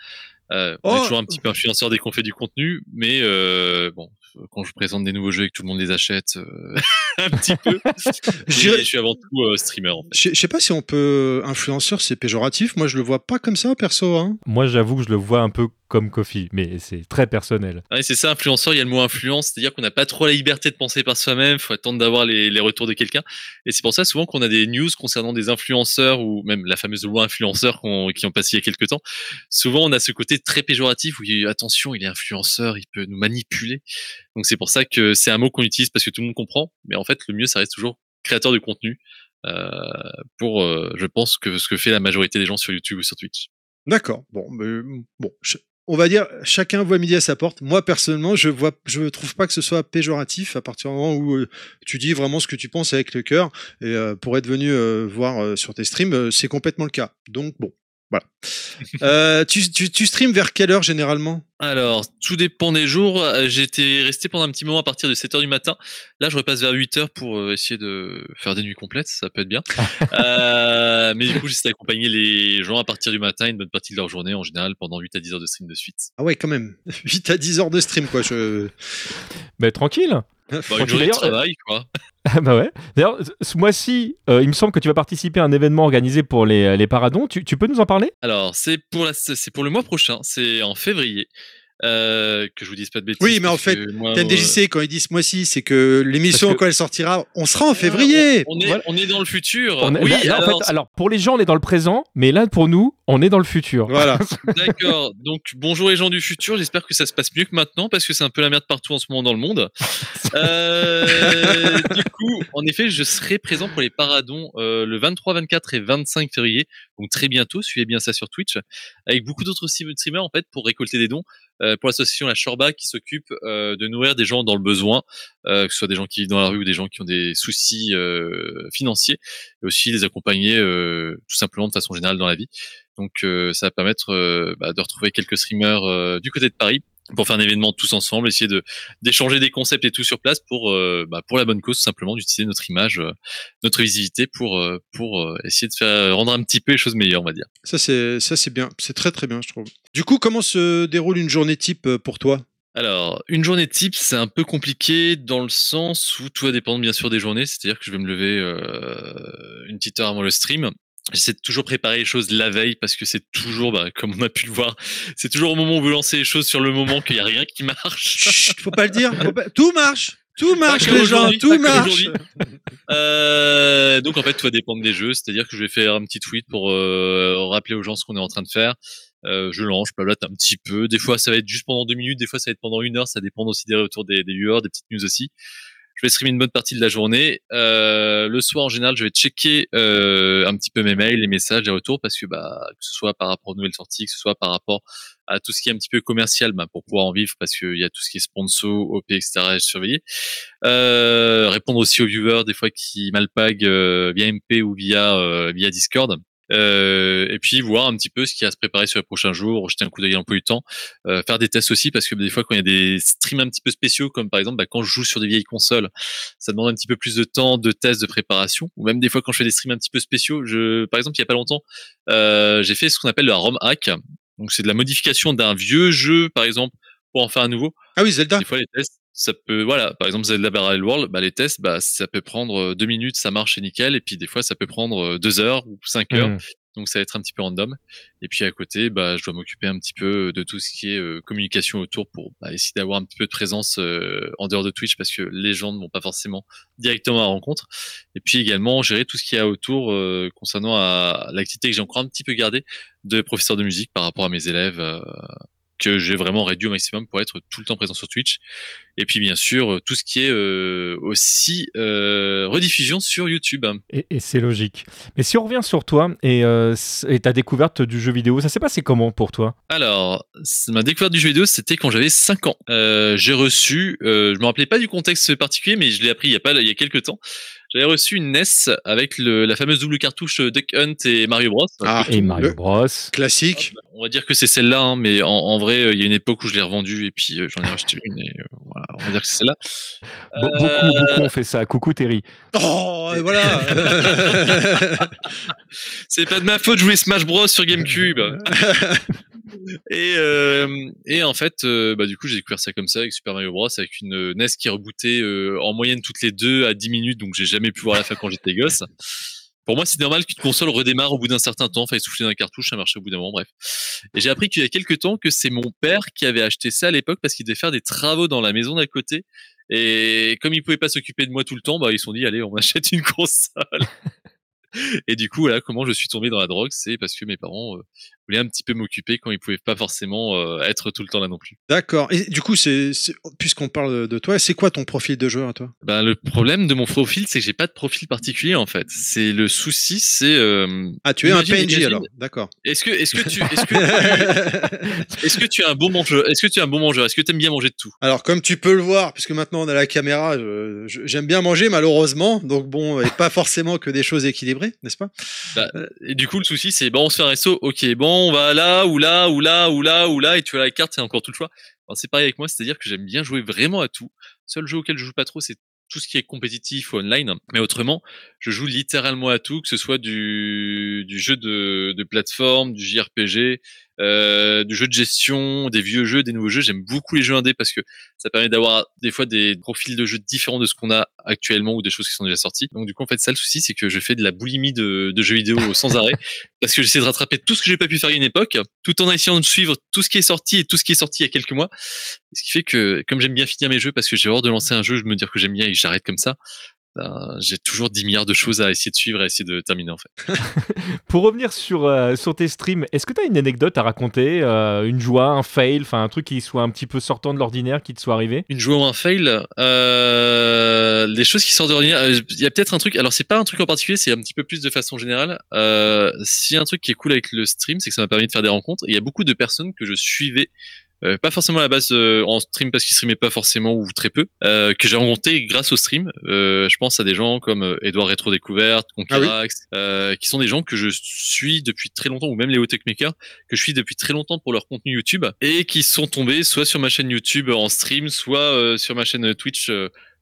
Euh, on Oh. est toujours un petit peu influenceur dès qu'on fait du contenu, mais euh, bon, quand je présente des nouveaux jeux et que tout le monde les achète, euh, un petit peu. Je suis avant tout euh, streamer. En fait. Je sais- je sais pas si on peut. Influenceur, c'est péjoratif. Moi, je le vois pas comme ça, perso. Hein. Moi, j'avoue que je le vois un peu comme Kofi, mais c'est très personnel. Ouais, c'est ça, influenceur, il y a le mot influence, c'est-à-dire qu'on n'a pas trop la liberté de penser par soi-même, faut attendre d'avoir les, les retours de quelqu'un. Et c'est pour ça souvent qu'on a des news concernant des influenceurs ou même la fameuse loi influenceur qu'on- qui ont passé il y a quelques temps. Souvent on a ce côté très péjoratif où il y a, attention, il est influenceur, il peut nous manipuler. Donc c'est pour ça que c'est un mot qu'on utilise parce que tout le monde comprend, mais en fait le mieux ça reste toujours créateur de contenu euh, pour, euh, je pense que ce que fait la majorité des gens sur YouTube ou sur Twitch. D'accord. Bon, mais, bon. On va dire, chacun voit midi à sa porte. Moi, personnellement, je vois, je trouve pas que ce soit péjoratif à partir du moment où euh, tu dis vraiment ce que tu penses avec le cœur. Et euh, pour être venu euh, voir sur tes streams, c'est complètement le cas. Donc, bon, voilà. Euh, tu, tu, tu streams vers quelle heure généralement? Alors, tout dépend des jours. Euh, J'étais resté pendant un petit moment à partir de 7h du matin. Là, je repasse vers 8h pour euh, essayer de faire des nuits complètes. Ça peut être bien. euh, mais du coup, j'essaie d'accompagner les gens à partir du matin, une bonne partie de leur journée, en général, pendant 8 à 10 heures de stream de suite. Ah ouais, quand même. 8 à 10 heures de stream, quoi. Je... Mais tranquille Bah, Quand une journée de d'ailleurs, travail, quoi. Ah bah ouais. D'ailleurs, ce mois-ci, euh, il me semble que tu vas participer à un événement organisé pour les, les paradons. Tu, tu peux nous en parler? Alors, c'est pour, la, c'est pour le mois prochain. C'est en février. Euh, que je vous dise pas de bêtises. Oui, mais en fait, moi, TMDJC, quand ils disent ce mois-ci, c'est que l'émission, quand elle sortira, on sera en février. On est, Voilà. on est dans le futur. On est- oui, là- là, en fait, alors, pour les gens, on est dans le présent, mais là, pour nous, on est dans le futur. Voilà. D'accord. Donc bonjour les gens du futur. J'espère que ça se passe mieux que maintenant parce que c'est un peu la merde partout en ce moment dans le monde. Euh, du coup, en effet, je serai présent pour les paradons euh, le 23, 24 et 25 février. Donc très bientôt. Suivez bien ça sur Twitch avec beaucoup d'autres stream- streamers en fait pour récolter des dons euh, pour l'association La Chorba qui s'occupe euh, de nourrir des gens dans le besoin, euh, que ce soit des gens qui vivent dans la rue ou des gens qui ont des soucis euh, financiers, et aussi les accompagner euh, tout simplement de façon générale dans la vie. Donc euh, ça va permettre euh, bah, de retrouver quelques streamers euh, du côté de Paris pour faire un événement tous ensemble, essayer de d'échanger des concepts et tout sur place pour euh, bah, pour la bonne cause tout simplement d'utiliser notre image, euh, notre visibilité pour euh, pour euh, essayer de faire rendre un petit peu les choses meilleures on va dire. Ça, c'est, ça, c'est bien. C'est très, très bien, je trouve. Du coup, comment se déroule une journée type pour toi? Alors, une journée type, c'est un peu compliqué dans le sens où tout va dépendre bien sûr des journées. C'est-à-dire que je vais me lever euh, une petite heure avant le stream. J'essaie de toujours préparer les choses la veille parce que c'est toujours, bah, comme on a pu le voir, c'est toujours au moment où vous lancez les choses sur le moment qu'il n'y a rien qui marche. Chut, faut pas le dire. pas- Tout marche. Tout marche, les gens. Tout marche. Euh, donc en fait, tout va dépendre des jeux. C'est-à-dire que je vais faire un petit tweet pour euh, rappeler aux gens ce qu'on est en train de faire. Euh, je lance, je un petit peu. Des fois, ça va être juste pendant deux minutes, des fois, ça va être pendant une heure. Ça dépend aussi des retours des, des viewers, des petites news aussi. Je vais streamer une bonne partie de la journée. Euh, le soir, en général, je vais checker euh, un petit peu mes mails, les messages, les retours, parce que bah, que ce soit par rapport aux nouvelles sorties, que ce soit par rapport à tout ce qui est un petit peu commercial, bah, pour pouvoir en vivre, parce qu'il y a tout ce qui est sponsor, OP, etc. à surveiller. Euh, répondre aussi aux viewers, des fois qui malpaguent euh, via MP ou via euh, via Discord. Euh, et puis voir un petit peu ce qui a à se préparer sur les prochains jours, jeter un coup d'œil un peu du temps, euh, faire des tests aussi parce que des fois quand il y a des streams un petit peu spéciaux comme par exemple bah, quand je joue sur des vieilles consoles, ça demande un petit peu plus de temps de tests de préparation ou même des fois quand je fais des streams un petit peu spéciaux, je par exemple il y a pas longtemps, euh, j'ai fait ce qu'on appelle le ROM hack. Donc c'est de la modification d'un vieux jeu par exemple pour en faire un nouveau. Ah oui, Zelda. Des fois les tests ça peut voilà par exemple Zelda Parallel World bah les tests bah ça peut prendre deux minutes ça marche c'est nickel et puis des fois ça peut prendre deux heures ou cinq heures. Mm. donc ça va être un petit peu random. Et puis à côté bah je dois m'occuper un petit peu de tout ce qui est euh, communication autour pour bah, essayer d'avoir un petit peu de présence euh, en dehors de Twitch parce que les gens ne vont pas forcément directement à la rencontre. Et puis également gérer tout ce qu'il y a autour euh, concernant à l'activité que j'ai encore un petit peu gardée de professeur de musique par rapport à mes élèves euh, que j'ai vraiment réduit au maximum pour être tout le temps présent sur Twitch. Et puis bien sûr, euh, tout ce qui est euh, aussi euh, rediffusion sur YouTube. Et, et c'est logique. Mais si on revient sur toi et, euh, et ta découverte du jeu vidéo, ça s'est passé comment pour toi? Alors, ma découverte du jeu vidéo, c'était quand j'avais 5 ans. Euh, j'ai reçu, euh, je me rappelais pas du contexte particulier, mais je l'ai appris il y a pas, il y a quelques temps. J'avais reçu une NES avec le, la fameuse double cartouche Duck Hunt et Mario Bros. Ah, Et Mario Bros. classique. On va dire que c'est celle-là, hein, mais en, en vrai, euh, il y a une époque où je l'ai revendue et puis euh, j'en ai racheté une et euh, voilà, on va dire que c'est celle-là. Be- Euh, Beaucoup, beaucoup ont fait ça. Coucou Terry. Oh, et voilà. C'est pas de ma faute de jouer Smash Bros sur GameCube. et, euh, et en fait, euh, bah, du coup, j'ai découvert ça comme ça avec Super Mario Bros. avec une euh, NES qui rebootait euh, en moyenne toutes les deux à 10 minutes, donc j'ai jamais pu voir la fin quand j'étais gosse. Pour moi, c'est normal qu'une console redémarre au bout d'un certain temps. Fallait souffler dans un cartouche, ça marchait au bout d'un moment, bref. Et j'ai appris qu'il y a quelques temps que c'est mon père qui avait acheté ça à l'époque parce qu'il devait faire des travaux dans la maison d'à côté. Et comme il pouvait pas s'occuper de moi tout le temps, bah, ils se sont dit, allez, on achète une console. Et du coup, voilà comment je suis tombé dans la drogue, c'est parce que mes parents voulaient un petit peu m'occuper quand ils pouvaient pas forcément euh, être tout le temps là non plus. D'accord. Et du coup, c'est puisqu'on parle de toi, c'est quoi ton profil de joueur, toi? Ben, le problème de mon profil, c'est que j'ai pas de profil particulier en fait. C'est le souci, c'est euh, Ah, tu es un PNJ imagine- alors. D'accord. est-ce que est-ce que tu est-ce que est-ce que tu es un bon mangeur Est-ce que tu es un bon mangeur? Est-ce que tu aimes bien manger de tout? Alors, comme tu peux le voir, puisque maintenant on a la caméra, je- je- j'aime bien manger malheureusement. Donc bon, et pas forcément que des choses équilibrées, n'est-ce pas? Et du coup, le souci, c'est bon, on se fait un resto, ok, bon, on va là ou là ou là ou là ou là, et tu as la carte, c'est encore tout le choix. C'est pareil avec moi, c'est-à-dire que j'aime bien jouer vraiment à tout. Seul jeu auquel je joue pas trop, c'est tout ce qui est compétitif ou online. Mais autrement, je joue littéralement à tout, que ce soit du, jeu de plateforme, du JRPG, euh, du jeu de gestion, des vieux jeux, des nouveaux jeux. J'aime beaucoup les jeux indés parce que ça permet d'avoir des fois des profils de jeux différents de ce qu'on a actuellement ou des choses qui sont déjà sorties. Donc du coup, en fait, ça le souci, c'est que je fais de la boulimie de, jeux vidéo sans arrêt parce que j'essaie de rattraper tout ce que j'ai pas pu faire à une époque, tout en essayant de suivre tout ce qui est sorti et tout ce qui est sorti il y a quelques mois. Ce qui fait que, comme j'aime bien finir mes jeux parce que j'ai horreur de lancer un jeu, je me dire que j'aime bien et j'arrête comme ça. Ben, j'ai toujours 10 milliards de choses à essayer de suivre et à essayer de terminer en fait. Pour revenir sur, euh, sur tes streams, est-ce que tu as une anecdote à raconter euh, Une joie, un fail, enfin un truc qui soit un petit peu sortant de l'ordinaire qui te soit arrivé? Une joie ou un fail, euh, les choses qui sortent de l'ordinaire, euh, il y a peut-être un truc, alors c'est pas un truc en particulier, c'est un petit peu plus de façon générale. A un truc qui est cool avec le stream, c'est que ça m'a permis de faire des rencontres. Il y a beaucoup de personnes que je suivais, euh, pas forcément à la base euh, en stream parce qu'ils streamaient pas forcément ou très peu, euh, que j'ai rencontré grâce au stream. Euh, je pense à des gens comme euh, Edouard Rétro Découverte, Conquerax, euh, qui sont des gens que je suis depuis très longtemps, ou même Léo Techmaker, que je suis depuis très longtemps pour leur contenu YouTube, et qui sont tombés soit sur ma chaîne YouTube en stream, soit euh, sur ma chaîne Twitch.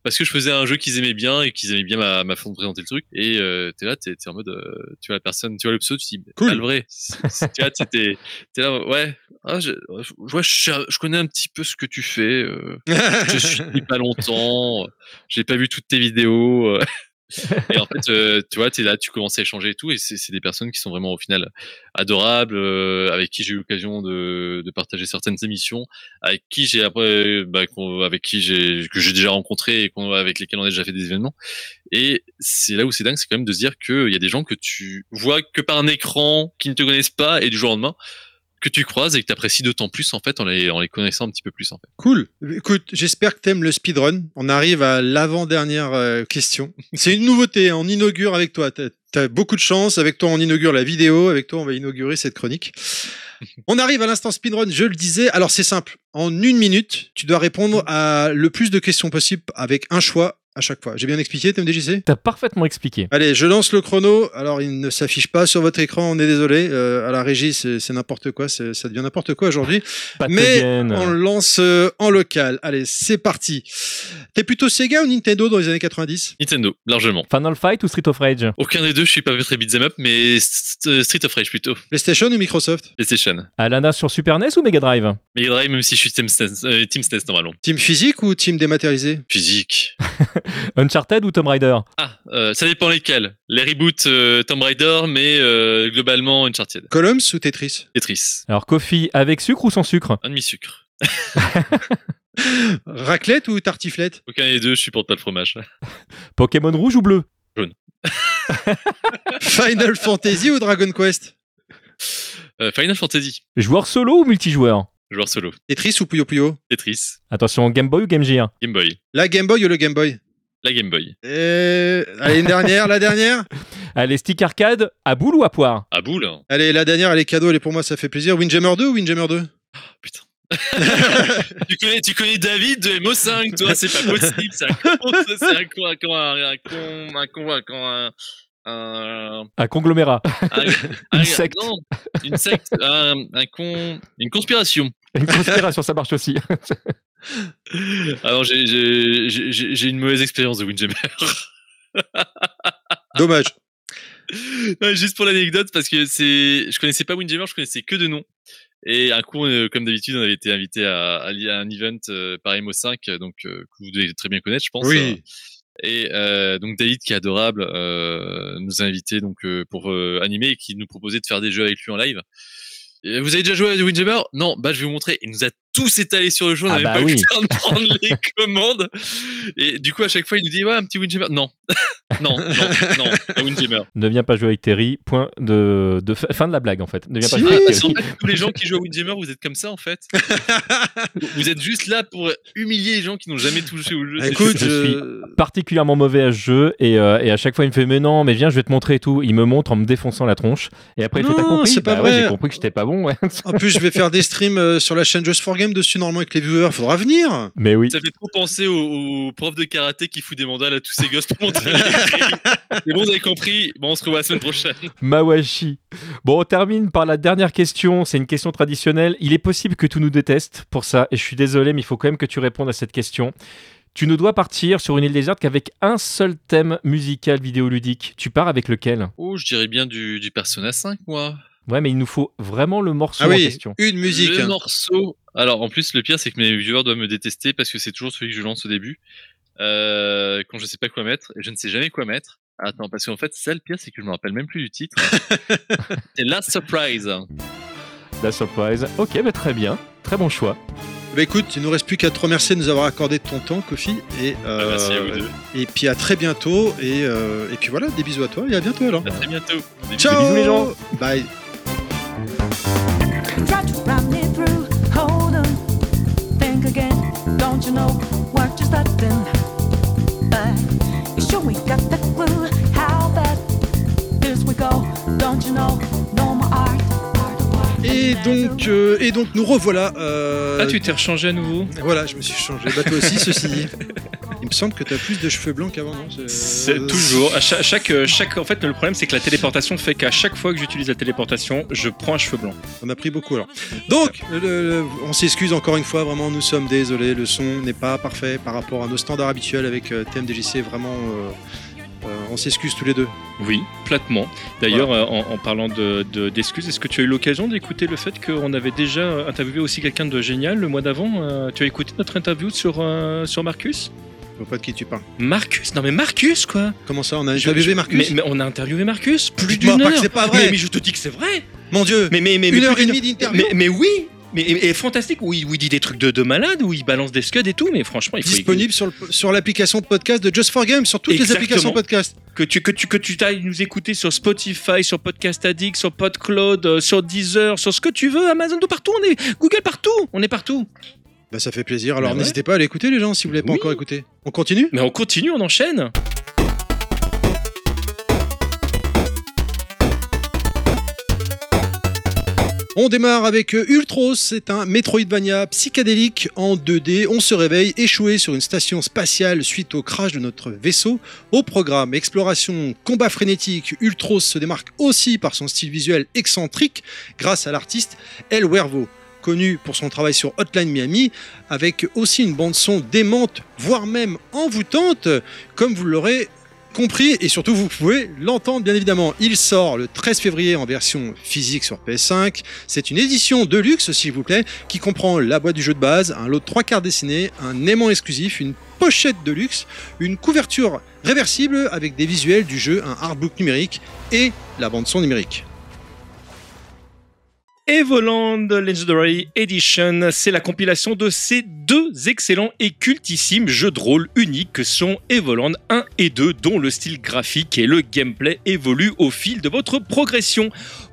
Parce que je faisais un jeu qu'ils aimaient bien et qu'ils aimaient bien ma, ma façon de présenter le truc et euh, t'es là t'es t'es en mode euh, tu vois la personne tu vois le pseudo tu dis Cool. le vrai tu vois t'es t'es t'es là ouais ah, je, je, je, je connais un petit peu ce que tu fais euh, je suis depuis pas longtemps j'ai pas vu toutes tes vidéos euh. et en fait euh, tu vois t'es là tu commences à échanger et tout et c'est des personnes qui sont vraiment au final adorables euh, avec qui j'ai eu l'occasion de, de partager certaines émissions avec qui j'ai après bah, qu'on- avec qui j'ai que j'ai déjà rencontré et avec lesquels on a déjà fait des événements. Et c'est là où c'est dingue c'est quand même de se dire qu'il y a des gens que tu vois que par un écran qui ne te connaissent pas et du jour au lendemain que tu croises et que tu apprécies d'autant plus en fait en les, en les connaissant un petit peu plus en fait. Cool. Écoute, j'espère que t'aimes le speedrun. On arrive à l'avant-dernière euh, question. C'est une nouveauté. On inaugure avec toi. T'as as beaucoup de chance. Avec toi, on inaugure la vidéo. Avec toi, on va inaugurer cette chronique. On arrive à l'instant speedrun. Je le disais. Alors, c'est simple. En une minute, tu dois répondre à le plus de questions possible avec un choix à chaque fois. J'ai bien expliqué, TMDJC T'as parfaitement expliqué. Allez, je lance le chrono. Alors, il ne s'affiche pas sur votre écran, on est désolé. Euh, à la régie, c'est n'importe quoi, ça devient n'importe quoi aujourd'hui. Mais gain. on le lance euh, en local. Allez, c'est parti. T'es plutôt Sega ou Nintendo dans les années 90 Nintendo, largement. Final Fight ou Street of Rage? Aucun des deux, je suis pas très beat'em up, mais St- Street of Rage plutôt. PlayStation ou Microsoft? PlayStation. Alana sur Super NES ou Mega Drive? Mega Drive, même si je suis Team SNES, euh, Team SNES normalement. Team physique ou team dématérialisé? Physique. Uncharted ou Tomb Raider? Ah, euh, ça dépend lesquels. Les reboots euh, Tomb Raider, mais euh, globalement Uncharted. Columns ou Tetris? Tetris. Alors Coffee avec sucre ou sans sucre? Un demi-sucre. Raclette ou tartiflette? Aucun des deux, je supporte pas le fromage. Pokémon rouge ou bleu? Final Fantasy ou Dragon Quest? Euh, Final Fantasy. Joueur solo ou multijoueur? Joueur solo. Tetris ou Puyo Puyo? Tetris. Attention, Game Boy ou Game Gear? Game Boy. La Game Boy ou le Game Boy? La Game Boy. Euh, Allez, une dernière, la dernière? Allez, stick arcade, à boule ou à poire? À boule. hein. Allez, la dernière, elle est cadeau, elle est pour moi, ça fait plaisir. Windjammer 2 ou Windjammer 2 Putain. tu, connais, tu connais David de MO5, toi, c'est pas possible. C'est un con, c'est un con, un con, un con, un con, un con, un. un- Un conglomérat. un- Une un- secte. Non, une secte, un con, une conspiration. Une conspiration, ça marche aussi. Ah non, j'ai- une mauvaise expérience de Windjammer. Dommage. Juste pour l'anecdote, parce que c'est, je connaissais pas Windjammer, je connaissais que de nom. Et un coup, euh, comme d'habitude, on avait été invité à, à un event euh, par MO5, donc euh, que vous devez très bien connaître, je pense. Oui. Et euh, donc David, qui est adorable, nous a invités donc pour animer et qui nous proposait de faire des jeux avec lui en live. Et vous avez déjà joué à Windjammer? Non, bah je vais vous montrer. Il nous a tous étalé sur le jeu, on Ah n'avait bah pas eu oui. le temps de prendre les commandes. Et du coup, à chaque fois, il nous dit ouais, un petit Windjammer. Non, non, non, non, pas Windjammer. ne viens pas jouer avec Terry. Point de, de fin fin de la blague en fait. Ne viens pas Si, jouer avec Terry. en fait, tous les gens qui jouent à Windjammer, vous êtes comme ça en fait. vous êtes juste là pour humilier les gens qui n'ont jamais touché au jeu. Écoute, je suis euh, particulièrement mauvais à ce jeu et, euh, et à chaque fois il me fait mais non mais viens je vais te montrer et tout il me montre en me défonçant la tronche et après il fait t'as compris? c'est pas Bah ouais, vrai. j'ai compris que j'étais pas bon ouais. en plus, je vais faire des streams euh, sur la chaîne Just for Game dessus, normalement, avec les viewers. Faudra venir. mais oui Ça fait trop penser au, au prof de karaté qui fout des mandales à tous ces gosses pour montrer bon, vous avez compris. Bon, on se revoit la semaine prochaine. Mawashi bon on termine par la dernière question c'est une question traditionnelle il est possible que tu nous détestes pour ça et je suis désolé mais il faut quand même que tu répondes à cette question tu ne dois partir sur une île déserte qu'avec un seul thème musical vidéoludique tu pars avec lequel? Oh, je dirais bien du, du Persona 5, moi. Ouais mais il nous faut vraiment le morceau Ah en oui, question une musique. Le hein. morceau. Alors, en plus, le pire, c'est que mes viewers doivent me détester parce que c'est toujours celui que je lance au début. Euh, quand je sais pas quoi mettre, et je ne sais jamais quoi mettre. Attends, parce qu'en fait, ça, le pire, c'est que je me rappelle même plus du titre. c'est Last Surprise. la surprise ok bah très bien très bon choix Bah écoute, il nous reste plus qu'à te remercier de nous avoir accordé ton temps, Kofi. Et, euh, Ah, merci à vous deux. et puis à très bientôt. Et, euh, et puis voilà, des bisous à toi et à bientôt alors. À très bientôt. Des Ciao bisous, les gens. Bye Et donc, euh, et donc nous revoilà. euh, Ah, tu t'es rechangé à nouveau Voilà, je me suis changé. Bah toi aussi, ceci dit. Il me semble que t'as plus de cheveux blancs qu'avant, non C'est- toujours. À chaque, chaque, euh, chaque- en fait, le problème, c'est que la téléportation fait qu'à chaque fois que j'utilise la téléportation, je prends un cheveu blanc. On a pris beaucoup alors. Donc, le- le- on s'excuse encore une fois, vraiment, nous sommes désolés. Le son n'est pas parfait par rapport à nos standards habituels avec euh, TMDJC. Vraiment, euh, euh, on s'excuse tous les deux. Oui, platement. D'ailleurs, euh, en, en parlant de- de- d'excuses, est-ce que tu as eu l'occasion d'écouter le fait qu'on avait déjà interviewé aussi quelqu'un de génial le mois d'avant Tu as écouté notre interview sur, sur Marcus? Je vois pas de qui tu parles. Marcus Non mais Marcus quoi. Comment ça, on a interviewé Marcus mais, mais on a interviewé Marcus plus d'une heure. c'est pas vrai. mais, mais je te dis que c'est vrai. Mon Dieu. Mais, mais, mais, Une heure et demie d'interview. Mais, oui. Mais et, et fantastique où il, où il dit des trucs de, de malade, où il balance des scuds et tout, mais franchement, il faut Disponible sur, le- sur l'application de podcast de Just for Games, sur toutes les applications podcast. que tu que tu que tu ailles nous écouter sur Spotify, sur Podcast Addict, sur PodCloud, euh, sur Deezer, sur ce que tu veux, Amazon, tout partout, on est Google partout, on est partout. Bah, ça fait plaisir. Alors Bah ouais. n'hésitez pas à l'écouter, les gens, si vous l'avez pas Oui. encore écouté. On continue? Mais on continue, on enchaîne. On démarre avec euh, Ultros, c'est un Metroidvania psychédélique en 2D. On se réveille échoué sur une station spatiale suite au crash de notre vaisseau. Au programme exploration, combat frénétique, Ultros se démarque aussi par son style visuel excentrique grâce à l'artiste El Wervo, connu pour son travail sur Hotline Miami, avec aussi une bande son démente, voire même envoûtante, comme vous l'aurez compris et surtout vous pouvez l'entendre bien évidemment. Il sort le 13 février en version physique sur PS5. C'est une édition de luxe s'il vous plaît qui comprend la boîte du jeu de base, un lot de trois quarts dessiné, un aimant exclusif, une pochette de luxe, une couverture réversible avec des visuels du jeu, un artbook numérique et la bande son numérique. Evoland Legendary Edition, c'est la compilation de ces deux excellents et cultissimes jeux de rôle uniques que sont Evoland 1 et 2, dont le style graphique et le gameplay évoluent au fil de votre progression.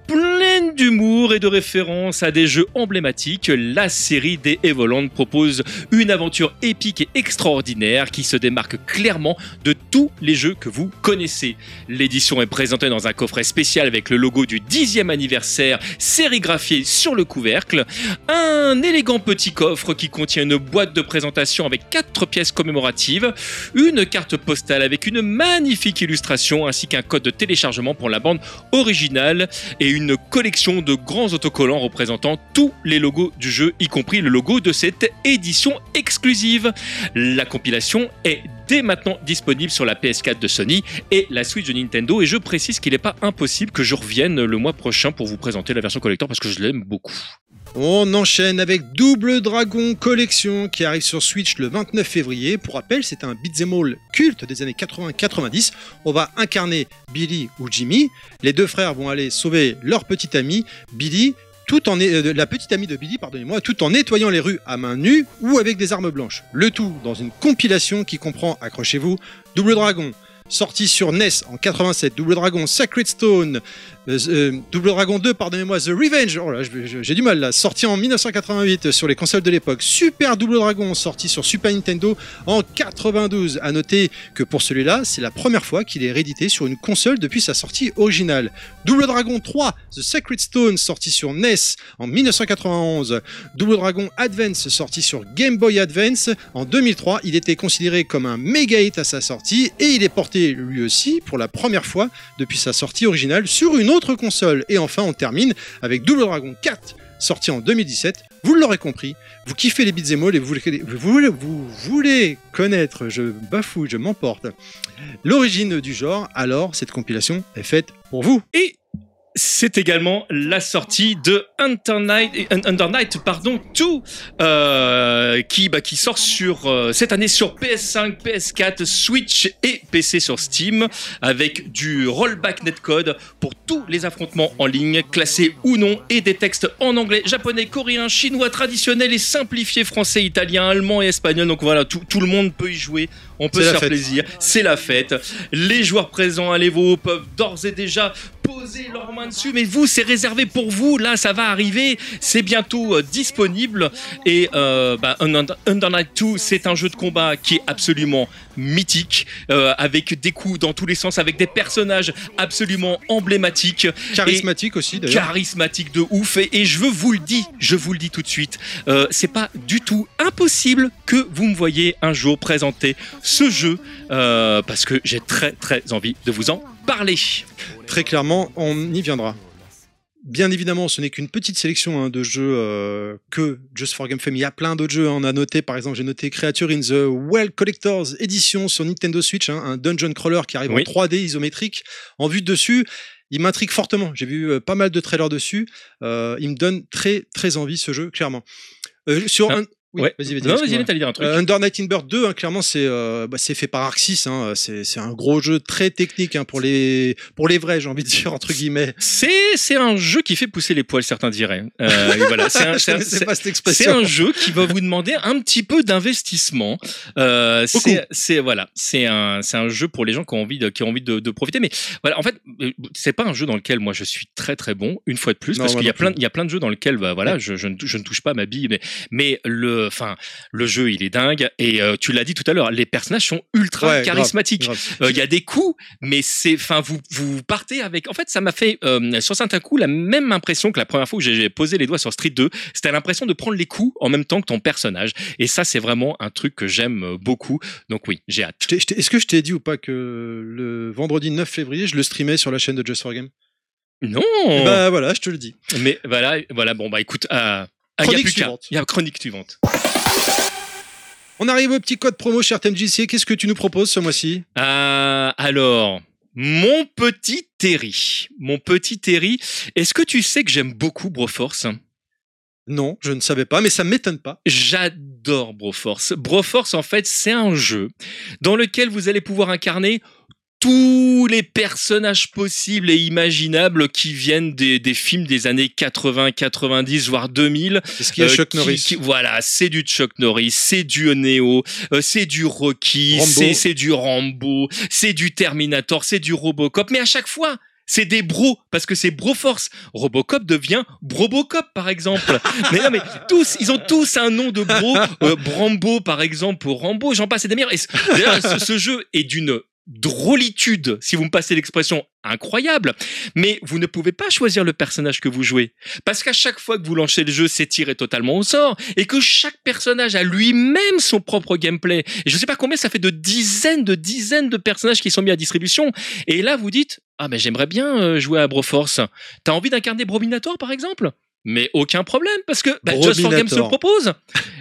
Pleine d'humour et de références à des jeux emblématiques, la série des Evoland propose une aventure épique et extraordinaire qui se démarque clairement de tous les jeux que vous connaissez. L'édition est présentée dans un coffret spécial avec le logo du 10e anniversaire sérigraphié sur le couvercle, un élégant petit coffre qui contient une boîte de présentation avec quatre pièces commémoratives, une carte postale avec une magnifique illustration ainsi qu'un code de téléchargement pour la bande originale et une collection de grands autocollants représentant tous les logos du jeu, y compris le logo de cette édition exclusive. La compilation est dès maintenant disponible sur la PS4 de Sony et la Switch de Nintendo et je précise qu'il n'est pas impossible que je revienne le mois prochain pour vous présenter la version collector parce que je l'aime beaucoup. On enchaîne avec Double Dragon Collection qui arrive sur Switch le 29 février. Pour rappel, c'est un beat'em all culte des années 80-90. On va incarner Billy ou Jimmy. Les deux frères vont aller sauver leur petit ami Billy. Tout en euh, la petite amie de Billy, pardonnez-moi, tout en nettoyant les rues à main nue ou avec des armes blanches. Le tout dans une compilation qui comprend, accrochez-vous, Double Dragon, sorti sur NES en 87, Double Dragon Sacred Stone, euh, euh, Double Dragon 2, pardonnez-moi, The Revenge, oh j'ai du mal là, sorti en 1988 sur les consoles de l'époque, Super Double Dragon, sorti sur Super Nintendo en 92. À noter que pour celui-là, c'est la première fois qu'il est réédité sur une console depuis sa sortie originale. Double Dragon 3, The Sacred Stone, sorti sur NES en 1991. Double Dragon Advance, sorti sur Game Boy Advance en 2003. Il était considéré comme un méga hit à sa sortie et il est porté lui aussi pour la première fois depuis sa sortie originale sur une autre console. Et enfin, on termine avec Double Dragon 4, sorti en 2017. Vous l'aurez compris, vous kiffez les beat'em all et vous vous voulez, vous voulez connaître, je bafouille, je m'emporte, l'origine du genre, alors cette compilation est faite pour vous. Et c'est également la sortie de Under Night, Under Night, pardon, 2, euh, qui, bah, qui sort sur, euh, cette année sur PS5, PS4, Switch et PC sur Steam, avec du rollback netcode pour tous les affrontements en ligne, classés ou non, et des textes en anglais, japonais, coréen, chinois, traditionnel et simplifié français, italien, allemand et espagnol. Donc voilà, tout, tout le monde peut y jouer. On peut se faire fête. plaisir. C'est la fête. Les joueurs présents à l'Evo peuvent d'ores et déjà poser leurs mains dessus. Mais vous, c'est réservé pour vous. Là, ça va arriver. C'est bientôt euh, disponible. Et euh, bah, Under, Night 2, c'est un jeu de combat qui est absolument mythique, euh, avec des coups dans tous les sens, avec des personnages absolument emblématiques Charismatique aussi d'ailleurs. charismatique de ouf et, et je vous le dis, je vous le dis tout de suite, euh, c'est pas du tout impossible que vous me voyez un jour présenter ce jeu parce que j'ai très très envie de vous en parler. Très clairement, on y viendra. Bien évidemment, ce n'est qu'une petite sélection hein, de jeux euh, que Just for Game Fame. Il y a plein d'autres jeux. hein. On a noté, par exemple, j'ai noté Creature in the Well Collector's Edition sur Nintendo Switch, hein, un dungeon crawler qui arrive Oui. en 3D isométrique, en vue de dessus. Il m'intrigue fortement. J'ai vu euh, pas mal de trailers dessus. Euh, il me donne très très envie ce jeu, clairement. Euh, sur Ah. un... Oui, Ouais. vas-y, vas-y. Non, vas-y, excuse-moi. t'allais dire un truc. Euh, Under Night in Bird 2, hein, clairement, c'est euh, bah, c'est fait par Arxis. Hein, c'est c'est un gros jeu très technique hein, pour les pour les vrais, j'ai envie de dire entre guillemets. C'est c'est un jeu qui fait pousser les poils, certains diraient. Euh, voilà, c'est un, c'est un- connaissais c'est- pas cette c'est expression. un jeu qui va vous demander un petit peu d'investissement. Euh, c'est c'est voilà, c'est un c'est un jeu pour les gens qui ont envie de qui ont envie de, de profiter. Mais voilà, en fait, euh, c'est pas un jeu dans lequel moi je suis très très bon une fois de plus Non, parce qu'il y a plein il y a plein de jeux dans lesquels bah, voilà je, je, ne, je ne touche pas ma bille mais mais le enfin le jeu il est dingue et euh, tu l'as dit tout à l'heure les personnages sont ultra Ouais, charismatiques. Euh, Il y a des coups, mais c'est, enfin, vous, vous partez avec. En fait, ça m'a fait euh, sur certains coups la même impression que la première fois que j'ai posé les doigts sur Street 2. C'était l'impression de prendre les coups en même temps que ton personnage. Et ça, c'est vraiment un truc que j'aime beaucoup. Donc oui, j'ai hâte. Est-ce que je t'ai dit ou pas que le vendredi 9 février, je le streamais sur la chaîne de Just for Game? Non. Bah voilà, je te le dis. Mais voilà, voilà. Bon bah écoute, euh, ah, il y a Chronique plus qu'à. suivante. Il y a chronique suivante. On arrive au petit code promo, cher TMJC. Qu'est-ce que tu nous proposes ce mois-ci? Euh, alors. Mon petit Terry, mon petit Terry, est-ce que tu sais que j'aime beaucoup Broforce? Non, je ne savais pas, mais ça m'étonne pas. J'adore Broforce. Broforce, en fait, c'est un jeu dans lequel vous allez pouvoir incarner tous les personnages possibles et imaginables qui viennent des, des films des années 80, 90, voire 2000. Est-ce qu'il y a Euh, Chuck qui- Norris qui- Voilà, c'est du Chuck Norris, c'est du Neo, euh, c'est du Rocky, c'est c'est du Rambo, c'est du Terminator, c'est du Robocop. Mais à chaque fois, c'est des bros parce que c'est Broforce. Robocop devient Brobocop par exemple. mais non, mais tous, ils ont tous un nom de bro. Euh, Brambo par exemple pour Rambo. J'en passe et des meilleurs. Et ce- d'ailleurs, ce, ce jeu est d'une drôlitude, si vous me passez l'expression, incroyable. Mais vous ne pouvez pas choisir le personnage que vous jouez. Parce qu'à chaque fois que vous lancez le jeu, c'est tiré totalement au sort. Et que chaque personnage a lui-même son propre gameplay. Et je sais pas combien ça fait de dizaines, de dizaines de personnages qui sont mis à distribution. Et là, vous dites, ah ben j'aimerais bien euh, jouer à Broforce. T'as envie d'incarner Brominator, par exemple? Mais aucun problème parce que bah, Just for Games se propose.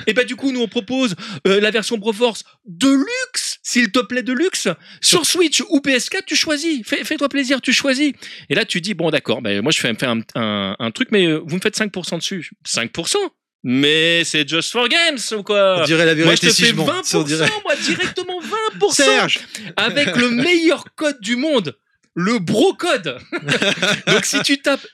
Et bah du coup nous on propose euh, la version Broforce de luxe, s'il te plaît de luxe, sur Switch ou PS4 tu choisis. Fais- Fais-toi plaisir, tu choisis. Et là tu dis bon d'accord, bah, moi je fais, fais un, un, un truc mais euh, vous me faites 5% dessus. 5% mais c'est Just for Games ou On quoi dirait la Moi vérité je te si fais je mens. 20%, Ça, on dirait. moi directement 20% Serge avec le meilleur code du monde, le brocode. Donc si tu tapes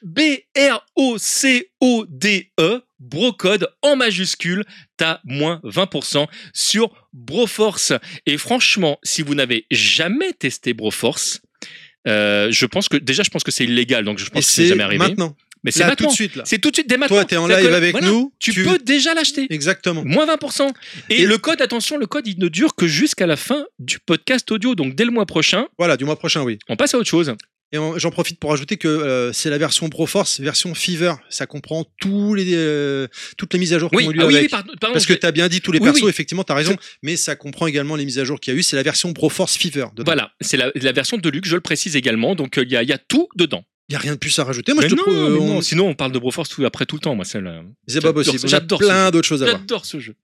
B-R-O-C-O-D-E, brocode en majuscule, t'as moins 20% sur Broforce. Et franchement, si vous n'avez jamais testé Broforce, euh, je pense que déjà je pense que c'est illégal donc je Et pense que c'est c'est jamais arrivé. maintenant. Mais c'est maintenant. tout de suite. Là. C'est tout de suite dès maintenant. Toi, t'es en C'est-à-dire live avec voilà, nous. Tu, peux déjà l'acheter. Exactement. Moins 20%. Et, Et- le code, attention, le code, il ne dure que jusqu'à la fin du podcast audio. Donc, dès le mois prochain, Voilà, du mois prochain, oui. on passe à autre chose. Et en- j'en profite pour ajouter que euh, c'est la version Broforce, version Fever. Ça comprend tous les, euh, toutes les mises à jour Oui, qui ont lieu ah oui, avec. oui, pardon, pardon, Parce que tu as bien dit tous les persos, effectivement, tu as raison, mais ça comprend également les mises à jour qu'il y a eu. C'est la version Broforce Fever. dedans. Voilà, c'est la, la version de luxe, je le précise également. Donc, euh, il y, a, il y a tout dedans. Il n'y a rien de plus à rajouter. Moi, Mais je te non, pro- mais euh, non, on- sinon, on parle de Broforce tout, après tout le temps. Moi, c'est le- C'est pas j'adore possible. J'adore plein d'autres choses à voir. J'adore ce jeu.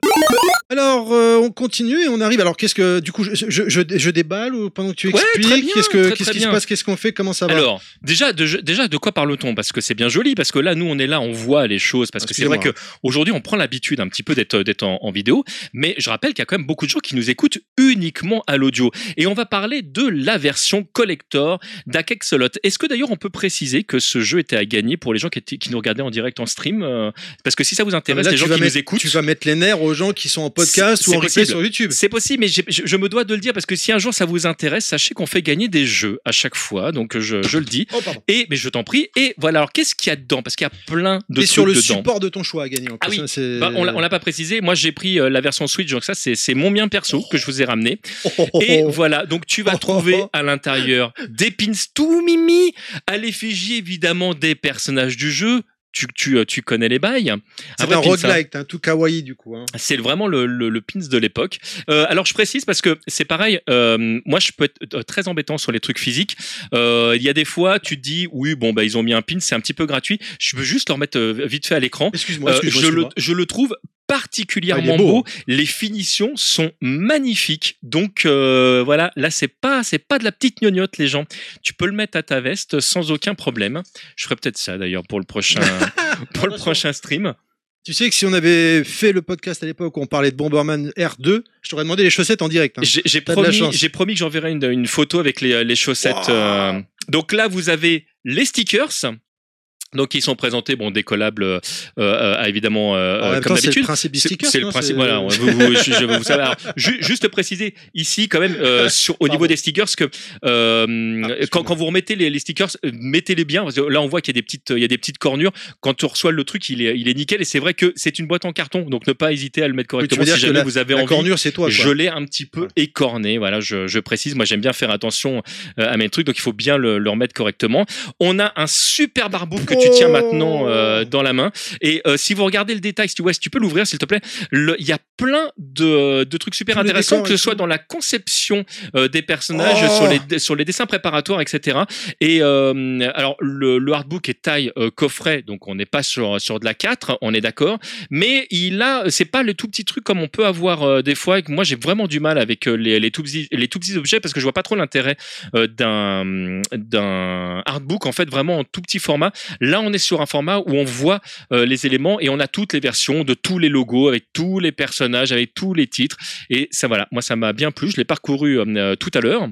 Alors, euh, on continue et on arrive. Alors, qu'est-ce que, du coup, je, je, je, je déballe ou pendant que tu expliques Qu'est-ce que, qui se passe Qu'est-ce qu'on fait Comment ça va Alors, déjà de, déjà, de quoi parle-t-on? Parce que c'est bien joli, parce que là, nous, on est là, on voit les choses. Parce que c'est vrai que Excusez-moi. aujourd'hui, on prend l'habitude un petit peu d'être d'être en, en vidéo, mais je rappelle qu'il y a quand même beaucoup de gens qui nous écoutent uniquement à l'audio. Et on va parler de la version collector d'Akexolot. Est-ce que d'ailleurs, on peut préciser que ce jeu était à gagner pour les gens qui, étaient- qui nous regardaient en direct en stream euh, Parce que si ça vous Ah, intéresse, là, les gens qui mettre, nous écoutent, tu vas mettre les nerfs aux gens qui sont en podcast ou en replay sur YouTube. c'est possible, mais je, je me dois de le dire parce que si un jour ça vous intéresse, sachez qu'on fait gagner des jeux à chaque fois. Donc je, je le dis. Oh. Et mais je t'en prie. Et voilà. Alors qu'est-ce qu'il y a dedans? Parce qu'il y a plein de Et trucs sur le dedans. support de ton choix à gagner. en Ah oui. Bah, on l'a- pas précisé. Moi, j'ai pris euh, la version Switch, donc ça, c'est mon mien perso que je vous ai ramené. Oh, Et voilà, donc tu vas trouver à l'intérieur des pins tout mimi, à l'effigie évidemment des personnages du jeu. Tu, tu, euh, tu connais les bails. C'est un hein. roguelike, un tout kawaii du coup. hein. C'est vraiment le, le, le pins de l'époque. Euh, alors je précise parce que c'est pareil. euh, moi je peux être euh, très embêtant sur les trucs physiques. Euh, Il y a des fois tu te dis oui bon bah ils ont mis un pin c'est un petit peu gratuit. Je veux juste leur mettre euh, vite fait à l'écran. Excuse-moi, excuse-moi. je, je le trouve particulièrement Ah, beau, beau. Les finitions sont magnifiques. Donc euh, voilà, là c'est pas c'est pas de la petite gnognotte les gens. Tu peux le mettre à ta veste sans aucun problème. Je ferai peut-être ça d'ailleurs pour le prochain pour le prochain stream. Tu sais que si on avait fait le podcast à l'époque où on parlait de Bomberman R2, je t'aurais demandé les chaussettes en direct. hein. J'ai promis, que j'enverrai une, une photo avec les, les chaussettes. Wow. euh. Donc là, vous avez les stickers. Donc ils sont présentés, bon, décollables, euh, euh, évidemment, euh, En même comme temps, c'est le d'habitude. principe du sticker. c'est le principe. Voilà, vous, vous- je, je- vous savez. Alors, ju- juste préciser ici quand même euh, sur, au niveau des stickers que euh, excuse-moi. quand, quand vous remettez les, les stickers, euh, mettez-les bien. Parce que là, on voit qu'il y a des petites, il y a des petites cornures. Quand tu reçois le truc, il est, il est nickel. Et c'est vrai que c'est une boîte en carton, donc ne pas hésiter à le mettre Oui, tu correctement veux dire si que jamais la, vous avez la envie. cornure, c'est toi. Je l'ai un petit peu écorné, voilà, je, je précise. Moi, j'aime bien faire attention euh, à mes trucs, donc il faut bien le, le remettre correctement. On a un super barbook que tu tiens Oh maintenant euh, dans la main. Et euh, si vous regardez le détail, si tu, ouais, si tu peux l'ouvrir, s'il te plaît. Il y a plein de, de trucs super Tous intéressants, que ce soit dans la conception euh, des personnages, Oh sur, les, sur les dessins préparatoires, etc. Et alors, le, le hardbook est taille coffret, donc on n'est pas sur, sur de la 4, on est d'accord. Mais il a, c'est pas le tout petit truc comme on peut avoir des fois. Et que Moi, j'ai vraiment du mal avec les, les, tout petits, les tout petits objets parce que je vois pas trop l'intérêt d'un d'un artbook en fait vraiment en tout petit format. Là, on est sur un format où on voit euh, les éléments et on a toutes les versions de tous les logos avec tous les personnages, avec tous les titres. Et ça, voilà, moi, ça m'a bien plu. Je l'ai parcouru euh, tout à l'heure.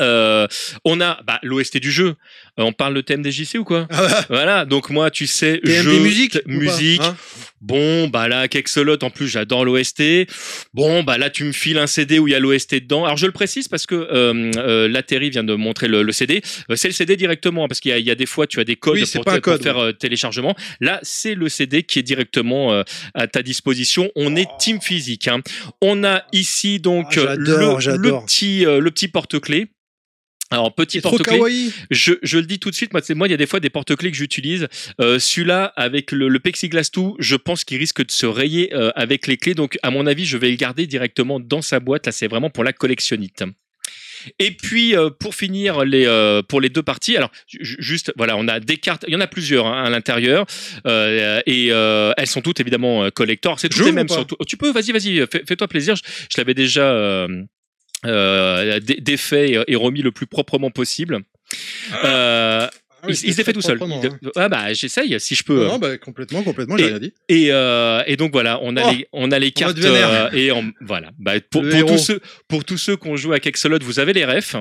Euh, on a bah, l'OST du jeu. Euh, on parle le thème des JC ou quoi? Ah Voilà, donc moi, tu sais, TMD jeu, musique. musique. hein? Bon, bah là, Kexolot, en plus, j'adore l'OST. Bon, bah là, tu me files un CD où il y a l'OST dedans. Alors, je le précise parce que euh, euh, Lateri vient de montrer le, le CD. Euh, c'est le CD directement, hein, parce qu'il y, a- il y a des fois, tu as des codes Oui, pour, te- pour code, faire téléchargement. Là, c'est le CD qui est directement à ta disposition. On est team physique. hein. On a ici donc Ah, le, le petit, le petit porte-clés. Alors, petit porte-clés. Je, je le dis tout de suite, moi, moi, il y a des fois des porte-clés que j'utilise. Euh, Celui-là, avec le, le plexiglas tout, je pense qu'il risque de se rayer euh, avec les clés. Donc, à mon avis, je vais le garder directement dans sa boîte. Là, c'est vraiment pour la collectionnite. Et puis euh, pour finir les euh, pour les deux parties, alors ju- juste voilà, on a des cartes, il y en a plusieurs hein, à l'intérieur euh, et euh, elles sont toutes évidemment euh, collector, c'est toutes les mêmes. surtout. Tu peux, vas-y, vas-y, fais- fais-toi plaisir. Je, je l'avais déjà euh, défait et, et remis le plus proprement possible. Euh, Ah oui, il, s'est fait tout seul. hein. Ah bah j'essaye si je peux. Non, non, bah, complètement, complètement, j'ai rien dit. Et, euh, et donc voilà, on a Oh, les on a les cartes euh, et on- voilà. Bah, pour, pour tous ceux pour tous ceux qui ont joué à Kexolot, vous avez les refs.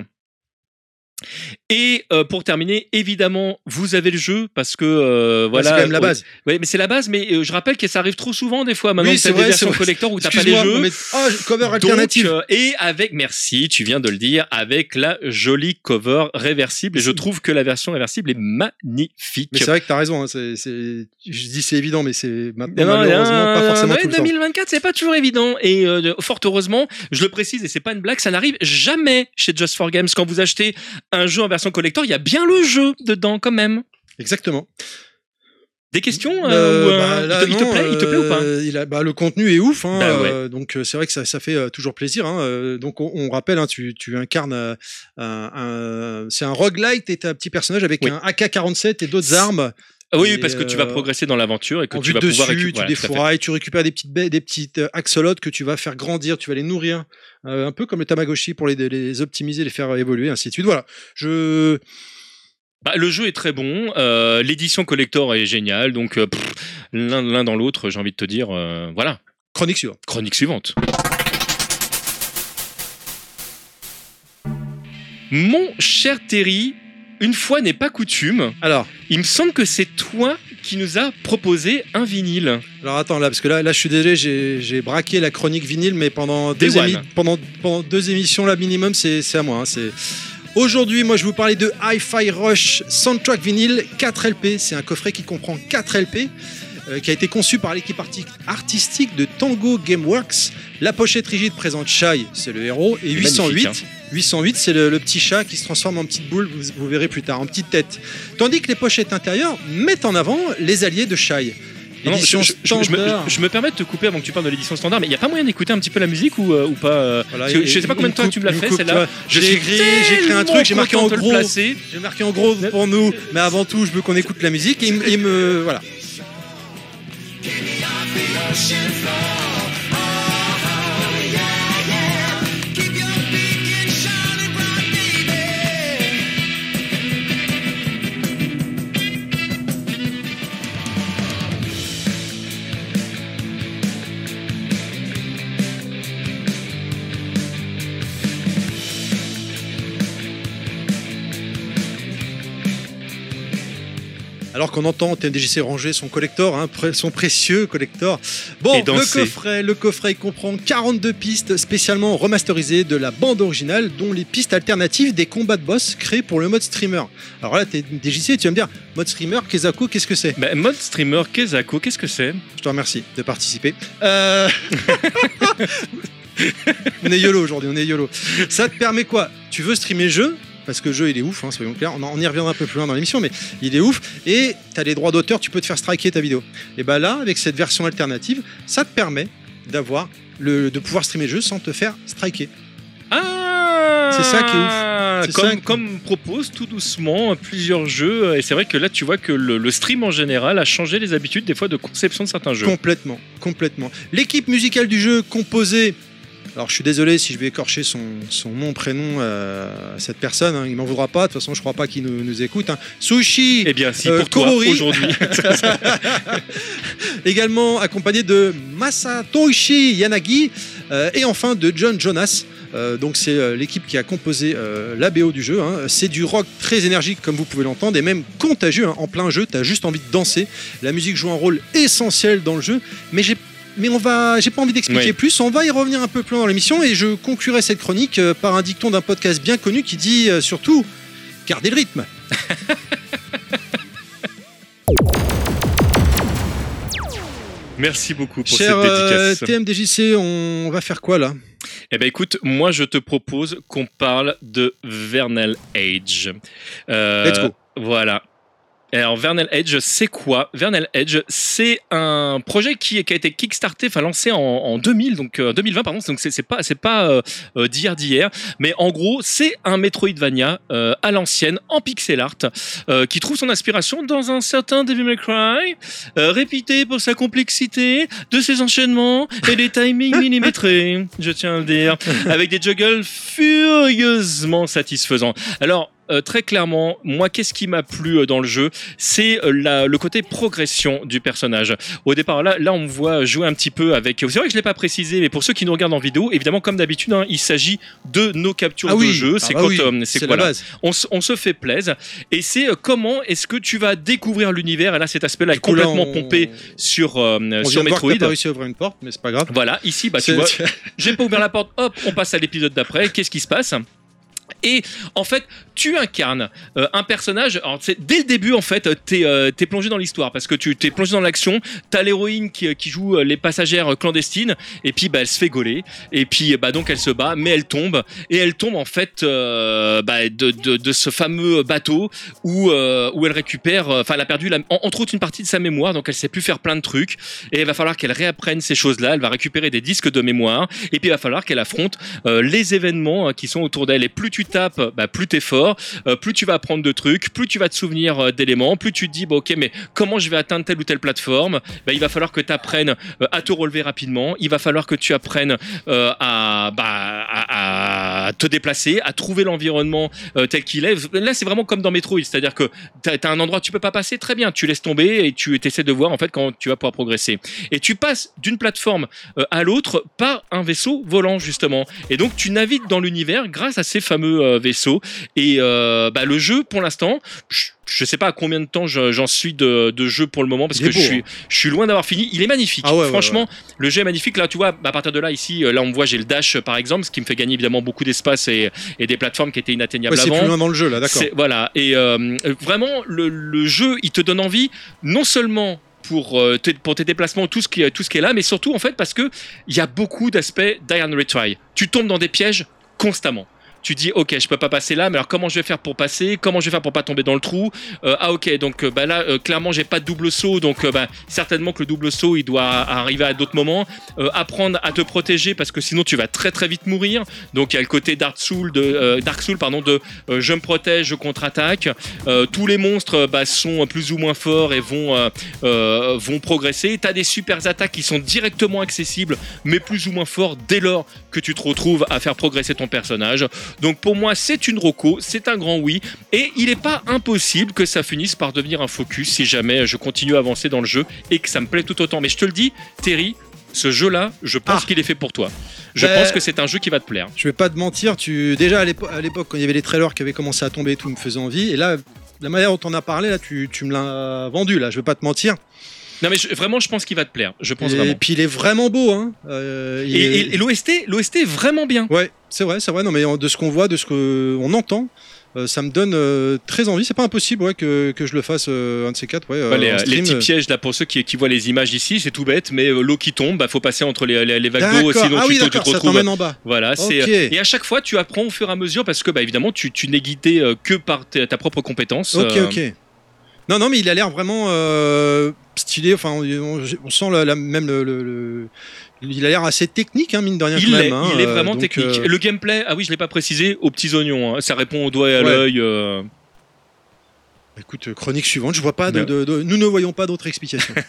Et euh, pour terminer, évidemment, vous avez le jeu parce que euh, voilà. c'est quand même la base. Ouais, mais c'est la base. Mais euh, je rappelle que ça arrive trop souvent des fois. Maintenant, Oui, c'est des versions collector où t'as pas les jeux. mais- Ah, cover alternative. euh, et avec, merci, tu viens de le dire, avec la jolie cover réversible. Et je trouve que la version réversible est magnifique. Mais c'est vrai que t'as raison. hein, c'est, Je dis c'est évident, mais c'est maintenant Non, malheureusement pas euh, forcément ouais, tout le temps. 2024, c'est pas toujours évident. Et euh, fort heureusement, je le précise et c'est pas une blague, ça n'arrive jamais chez Just for Games. Quand vous achetez un jeu en version collector, il y a bien le jeu dedans quand même. Exactement. Des questions Euh, euh, euh, bah, là, il, te, il te non, plaît, il te plaît ou pas il a, bah, Le contenu est ouf. Hein, Bah ouais. donc c'est vrai que ça, ça fait toujours plaisir. Hein, donc on, on rappelle, hein, tu, tu incarnes un, un- c'est un roguelite et t'es un petit personnage avec Oui. un AK-47 et d'autres armes. Ah Oui, Et, parce que tu vas euh, progresser dans l'aventure et que tu vas de pouvoir dessus, récupérer. tu Voilà, défourailles, tu récupères des petites baies, des petites euh, axolotes que tu vas faire grandir, tu vas les nourrir, euh, un peu comme le Tamagotchi pour les, les optimiser, les faire évoluer, ainsi de suite. Voilà. Je Bah, le jeu est très bon, euh, l'édition collector est géniale, donc euh, l'un l'un dans l'autre, j'ai envie de te dire, euh, voilà. chronique suivante. Chronique suivante. Mon cher Terry, une fois n'est pas coutume, Alors, il me semble que c'est toi qui nous a proposé un vinyle. alors attends là, parce que là, là, je suis désolé, j'ai j'ai braqué la chronique vinyle, mais pendant deux, pendant, pendant deux émissions là minimum, c'est c'est à moi. hein, c'est Aujourd'hui, moi, je vais vous parler de Hi-Fi Rush Soundtrack Vinyl 4 LP. C'est un coffret qui comprend 4 LP. euh, qui a été conçu par l'équipe arti- artistique de Tango Gameworks. La pochette rigide présente Shai, c'est le héros, et 808, Magnifique, 808 c'est le, le petit chat qui se transforme en petite boule, vous, vous verrez plus tard, en petite tête. Tandis que les pochettes intérieures mettent en avant les alliés de Shai. Non, je, je- je me, standard. je me permets de te couper avant que tu parles de l'édition standard, mais il n'y a pas moyen d'écouter un petit peu la musique ou, euh, ou pas euh, Voilà, je sais pas combien de temps tu me l'as fait celle-là. J'ai écrit, j'ai écrit un truc, j'ai marqué en gros. J'ai marqué en gros pour nous, mais avant tout, je veux qu'on écoute la musique et il me. Voilà. Alors qu'on entend TMDJC ranger son collector, hein, son précieux collector. Bon, le coffret, le coffret comprend 42 pistes spécialement remasterisées de la bande originale, dont les pistes alternatives des combats de boss créés pour le mode streamer. Alors là, t'es DJC, tu vas me dire, mode streamer, Kezako, qu'est-ce que c'est? Bah, mode streamer Kezako, qu'est-ce que c'est? Je te remercie de participer. Euh... on est YOLO aujourd'hui, on est YOLO. Ça te permet quoi? Tu veux streamer le jeu? Parce que le jeu il est ouf, hein, soyons clairs, on, en- on y reviendra un peu plus loin dans l'émission, mais il est ouf, et tu as les droits d'auteur, tu peux te faire striker ta vidéo. Et bah là, avec cette version alternative, ça te permet d'avoir le, de pouvoir streamer le jeu sans te faire striker. Ah C'est ça qui est ouf. Comme, ça comme propose tout doucement plusieurs jeux, et c'est vrai que là tu vois que le, le stream en général a changé les habitudes des fois de conception de certains jeux. Complètement, complètement. L'équipe musicale du jeu composée. Alors je suis désolé si je vais écorcher son, son nom, prénom euh, à cette personne, hein, il m'en voudra pas, de toute façon je crois pas qu'il nous, nous écoute. hein. Sushi, Eh bien, si Euh, pour toi aujourd'hui. également accompagné de Masatoshi Yanagi euh, et enfin de John Jonas. Euh, donc c'est euh, l'équipe qui a composé euh, la BO du jeu. hein. C'est du rock très énergique comme vous pouvez l'entendre et même contagieux. hein. En plein jeu, t'as juste envie de danser. La musique joue un rôle essentiel dans le jeu, mais j'ai mais on va, j'ai pas envie d'expliquer Oui. plus. On va y revenir un peu plus loin dans l'émission et je conclurai cette chronique euh, par un dicton d'un podcast bien connu qui dit euh, surtout gardez le rythme. Merci beaucoup pour Cher cette euh, dédicace. TMDJC, on va faire quoi là? Eh ben écoute, moi je te propose qu'on parle de Vernal Age. Euh, Let's go. Voilà. Alors Vernal Edge, c'est quoi? Vernal Edge, c'est un projet qui, qui a été kickstarté, enfin lancé en, en 2000, donc euh, 2020 pardon. Donc c'est c'est pas c'est pas euh, euh, d'hier d'hier, mais en gros c'est un Metroidvania euh, à l'ancienne en pixel art euh, qui trouve son inspiration dans un certain Devil May Cry, euh, réputé pour sa complexité de ses enchaînements et des timings millimétrés, je tiens à le dire, avec des juggles furieusement satisfaisants. Alors euh, très clairement, moi, qu'est-ce qui m'a plu euh, dans le jeu? C'est euh, le côté progression du personnage. Au départ, là, là, on me voit jouer un petit peu avec. C'est vrai que je l'ai pas précisé, mais pour ceux qui nous regardent en vidéo, évidemment, comme d'habitude, hein, il s'agit de nos captures de jeu. Ah C'est bah oui, euh, c'est la base. on, se- on se fait plaisir. Et c'est euh, comment est-ce que tu vas découvrir l'univers? Et là, cet aspect-là est là, complètement on- pompé sur euh, On sur vient de voir que Metroid. pas réussi à ouvrir une porte, mais c'est pas grave. Voilà, ici, bah, tu vois, j'ai pas ouvert la porte, hop, on passe à l'épisode d'après, qu'est-ce qui se passe? Et en fait, tu incarnes euh, un personnage. Dès le début, en fait, t'es euh, t'es plongé dans l'histoire parce que tu t'es plongé dans l'action. T'as l'héroïne qui, joue euh, les passagères clandestines et puis bah, elle se fait gauler et puis bah donc elle se bat, mais elle tombe et elle tombe en fait bah, de, ce fameux bateau où elle récupère. Enfin, elle a perdu entre autres une partie de sa mémoire, donc elle sait plus faire plein de trucs et il va falloir qu'elle réapprenne ces choses-là. Elle va récupérer des disques de mémoire et puis il va falloir qu'elle affronte les événements euh, qui sont autour d'elle. Et plus tu tapes, bah, plus t'es fort, euh, plus tu vas apprendre de trucs, plus tu vas te souvenir euh, d'éléments, plus tu te dis, bah, ok, mais comment je vais atteindre telle ou telle plateforme Bah, Il va falloir que tu apprennes euh, à te relever rapidement, il va falloir que tu apprennes à, bah, à, te déplacer, à trouver l'environnement tel qu'il est. Là, c'est vraiment comme dans Metroid, c'est-à-dire que tu as, un endroit où tu peux pas passer, très bien, tu laisses tomber et tu essaies de voir en fait quand tu vas pouvoir progresser. Et tu passes d'une plateforme à l'autre par un vaisseau volant justement. Et donc tu navigues dans l'univers grâce à ces fameux euh, vaisseaux. Et euh, bah, le jeu, pour l'instant, je, sais pas à combien de temps je- j'en suis de, de jeu pour le moment parce que beau, je suis, hein. je suis loin d'avoir fini. Il est magnifique. Ah ouais, ouais, Franchement, le jeu est magnifique. Là, tu vois, à partir de là, ici, euh, là, on voit, j'ai le dash par exemple, ce qui me fait gagner évidemment beaucoup d'espace et, et des plateformes qui étaient inatteignables Ouais, c'est avant. plus loin dans le jeu là, d'accord. Voilà. Et euh, vraiment, le, le jeu, il te donne envie, non seulement pour, tes, pour tes déplacements, tout ce, qui, tout ce qui est là, mais surtout, en fait, parce que il y a beaucoup d'aspects d'Iron Retry. Tu tombes dans des pièges constamment. Tu dis ok je peux pas passer là mais alors comment je vais faire pour passer? Comment je vais faire pour pas tomber dans le trou? Euh, ah ok donc euh, bah là euh, clairement j'ai pas de double saut donc euh, bah, certainement que le double saut il doit arriver à d'autres moments. Apprendre à te protéger parce que sinon tu vas très très vite mourir. Donc il y a le côté Dark Soul de Dark Soul pardon de je me protège je contre-attaque. Tous les monstres bah, sont plus ou moins forts et vont vont progresser. T'as des super attaques qui sont directement accessibles mais plus ou moins forts dès lors que tu te retrouves à faire progresser ton personnage donc pour moi c'est une roco c'est un grand oui et il n'est pas impossible que ça finisse par devenir un focus si jamais je continue à avancer dans le jeu et que ça me plaît tout autant mais je te le dis Terry ce jeu-là, je pense Ah. qu'il est fait pour toi. Je Ben, pense que c'est un jeu qui va te plaire. Je vais pas te mentir, tu déjà à l'épo- à l'époque quand il y avait les trailers qui avaient commencé à tomber et tout me faisait envie et là la manière dont on a parlé là, tu, tu me l'as vendu là. Je vais pas te mentir. Non, mais je- vraiment, je pense qu'il va te plaire. Je pense et vraiment. puis il est vraiment beau. Hein. Euh, Et, est- et- et l'OST, l'OST est vraiment bien. Ouais, c'est vrai, c'est vrai. Non, mais de ce qu'on voit, de ce qu'on entend, euh, ça me donne euh, très envie. C'est pas impossible ouais, que, que je le fasse euh, un de ces quatre. Ouais, Bah, les, les petits pièges là pour ceux qui, qui voient les images ici, c'est tout bête, mais l'eau qui tombe, bah faut passer entre les, les, les vagues d'eau, sinon Ah tu, oui, tu te ça retrouves. en bas. Voilà, c'est Ok. euh, et à chaque fois tu apprends au fur et à mesure parce que bah évidemment tu, tu n'es guidé que par ta, ta propre compétence. Ok, ok. Non, non, mais il a l'air vraiment euh, stylé. Enfin, on, sent la, la- même le, le- le- Il a l'air assez technique, hein, mine de rien. Il quand est, même, hein, il est euh, vraiment donc, technique. euh, Le gameplay, ah oui, je l'ai pas précisé, aux petits oignons. hein. Ça répond au doigt et à Ouais. l'œil. euh. Écoute, chronique suivante. Je vois pas de, Non. de- de- nous ne voyons pas d'autres explications.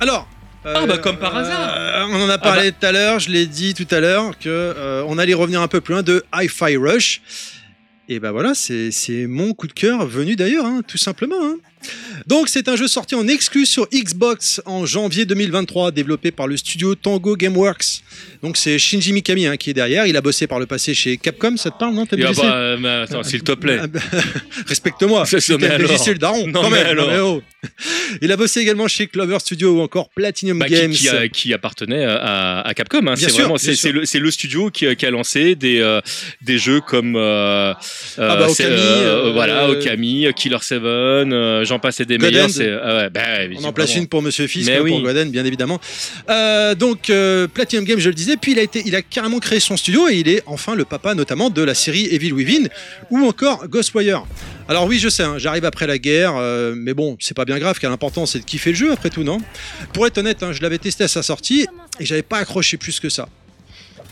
Alors. Ah, bah, comme par hasard. on en a parlé tout à l'heure. Je l'ai dit tout à l'heure que on allait revenir un peu plus loin de Hi-Fi Rush. Et ben voilà, c'est mon coup de cœur venu d'ailleurs, hein, tout simplement. hein. Donc c'est un jeu sorti en exclu sur Xbox en janvier 2023, développé par le studio Tango Gameworks. Donc c'est Shinji Mikami hein, qui est derrière. Il a bossé par le passé chez Capcom. Ça te parle non ah bah, euh, attends, s'il te plaît. ah bah, Respecte-moi. C'est le daron. Non, quand même. alors. oh. Il a bossé également chez Clover Studio ou encore Platinum Bah, Games. qui, a- qui appartenait à, à Capcom. Hein. C'est sûr, vraiment, c'est, le, studio qui, a- qui a lancé des, euh, des jeux comme euh, Ah bah, c'est, Okami, euh, voilà, Okami, Killer 7, euh, j'en passe et des Meilleurs. C'est, ah bah, On en place une pour Monsieur Fisk, Mais pour oui. Godden, bien évidemment. Euh, donc euh, Platinum Games, je le disais, puis il a été, il a carrément créé son studio et il est enfin le papa notamment de la série Evil Within ou encore Ghostwire. Alors oui, je sais, hein, j'arrive après la guerre, euh, mais bon, c'est pas bien grave, car l'important c'est de kiffer le jeu après tout, non? Pour être honnête, hein, je l'avais testé à sa sortie et j'avais pas accroché plus que ça.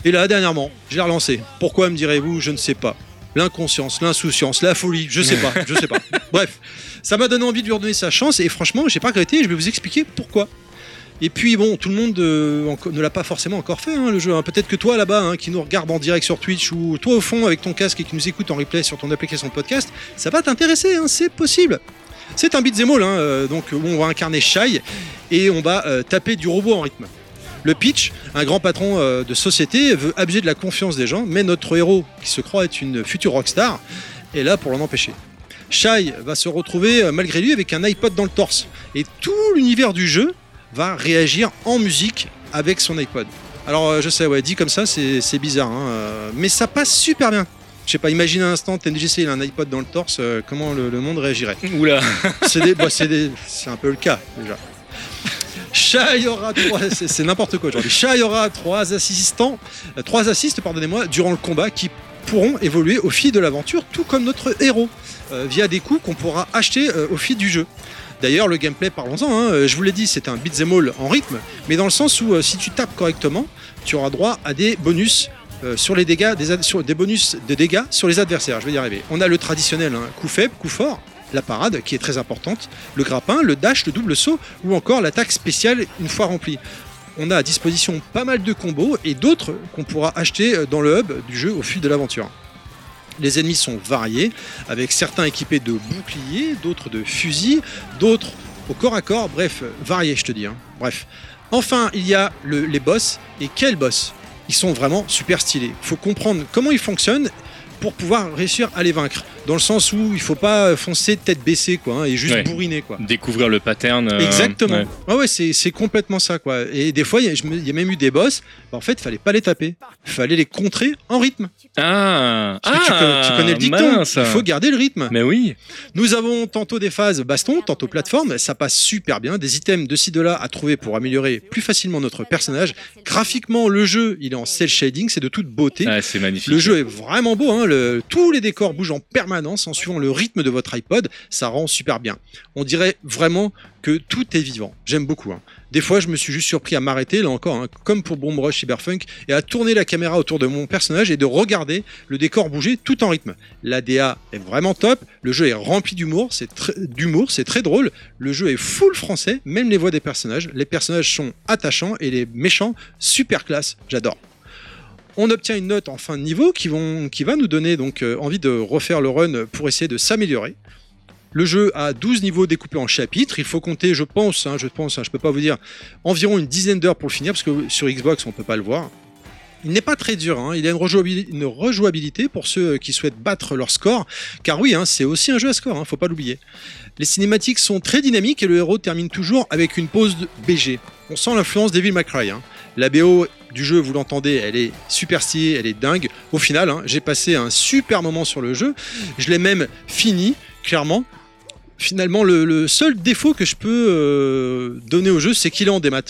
Et là, dernièrement, je l'ai relancé. Pourquoi me direz-vous? Je ne sais pas. L'inconscience, l'insouciance, la folie, je sais pas, je sais pas. Bref, ça m'a donné envie de lui redonner sa chance et franchement, j'ai pas regretté. Je vais vous expliquer pourquoi. Et puis bon, tout le monde euh, ne l'a pas forcément encore fait hein, le jeu. hein. Peut-être que toi là-bas, hein, qui nous regarde en direct sur Twitch ou toi au fond avec ton casque et qui nous écoute en replay sur ton application de podcast, ça va t'intéresser. hein, c'est possible. C'est un beat'em all, euh, donc où on va incarner Shai et on va euh, taper du robot en rythme. Le pitch, un grand patron euh, de société veut abuser de la confiance des gens, mais notre héros, qui se croit être une future rockstar, est là pour l'en empêcher. Shai va se retrouver euh, malgré lui avec un iPod dans le torse. Et tout l'univers du jeu va réagir en musique avec son iPod. Alors euh, je sais, ouais, dit comme ça, c'est bizarre, hein, mais ça passe super bien. Je sais pas, imagine un instant, TNGC il a un iPod dans le torse, euh, comment le, le monde réagirait? Oula. c'est bah, c'est un peu le cas déjà. Shai aura trois, c'est n'importe quoi aura trois assistants, euh, trois assistes, pardonnez-moi, durant le combat qui pourront évoluer au fil de l'aventure, tout comme notre héros, euh, via des coups qu'on pourra acheter euh, au fil du jeu. D'ailleurs, le gameplay, parlons-en, hein, je vous l'ai dit, c'est un beat'em all en rythme, mais dans le sens où si tu tapes correctement, tu auras droit à des bonus sur les dégâts, des bonus de dégâts sur les adversaires. Je vais y arriver. On a le traditionnel hein, coup faible, coup fort, la parade qui est très importante, le grappin, le dash, le double saut ou encore l'attaque spéciale une fois remplie. On a à disposition pas mal de combos et d'autres qu'on pourra acheter euh, dans le hub du jeu au fil de l'aventure. Les ennemis sont variés, avec certains équipés de boucliers, d'autres de fusils, d'autres au corps à corps, bref, variés je te dis. hein. Bref. Enfin, il y a le- les boss, et quels boss? Ils sont vraiment super stylés. Il faut comprendre comment ils fonctionnent pour pouvoir réussir à les vaincre. Dans le sens où il faut pas foncer tête baissée quoi, hein, et juste Ouais. bourriner quoi. Découvrir le pattern. euh, Exactement. ouais. Ah ouais, c'est c'est complètement ça quoi. Et des fois, il y, a- y même eu des boss. bah, en fait, fallait pas les taper. Fallait les contrer en rythme. Ah, tu, ah, connais, tu connais le dicton. mince. Il faut garder le rythme. Mais oui. Nous avons tantôt des phases baston, tantôt plateforme. Ça passe super bien. Des items de ci de là à trouver pour améliorer plus facilement notre personnage. Graphiquement, le jeu, il est en cel shading. C'est de toute beauté. Ah, c'est magnifique. Le jeu est vraiment beau, hein, tous les décors bougent en permanence en suivant le rythme de votre iPod, ça rend super bien. On dirait vraiment que tout est vivant. J'aime beaucoup. hein. Des fois, je me suis juste surpris à m'arrêter, là encore, hein, comme pour Bomb Rush Cyberpunk, et à tourner la caméra autour de mon personnage et de regarder le décor bouger tout en rythme. L'ADA est vraiment top, le jeu est rempli d'humour, c'est très, d'humour, c'est très drôle, le jeu est full français, même les voix des personnages, les personnages sont attachants et les méchants super classe, j'adore. On obtient une note en fin de niveau qui, va nous donner donc euh, envie de refaire le run pour essayer de s'améliorer. Le jeu a 12 niveaux découpés en chapitres. Il faut compter, je pense, hein, je pense, hein, je peux pas vous dire, environ une dizaine d'heures pour le finir parce que sur Xbox on peut pas le voir. Il n'est pas très dur, hein. il a une, rejouabili- une rejouabilité pour ceux qui souhaitent battre leur score, car oui, c'est aussi un jeu à score, hein, faut pas l'oublier. Les cinématiques sont très dynamiques et le héros termine toujours avec une pause BG. On sent l'influence McCray. Hein. La BO du jeu, vous l'entendez, elle est super stylée, elle est dingue. Au final, hein, j'ai passé un super moment sur le jeu. Je l'ai même fini, clairement. Finalement, le, seul défaut que je peux euh, donner au jeu, c'est qu'il est en démat.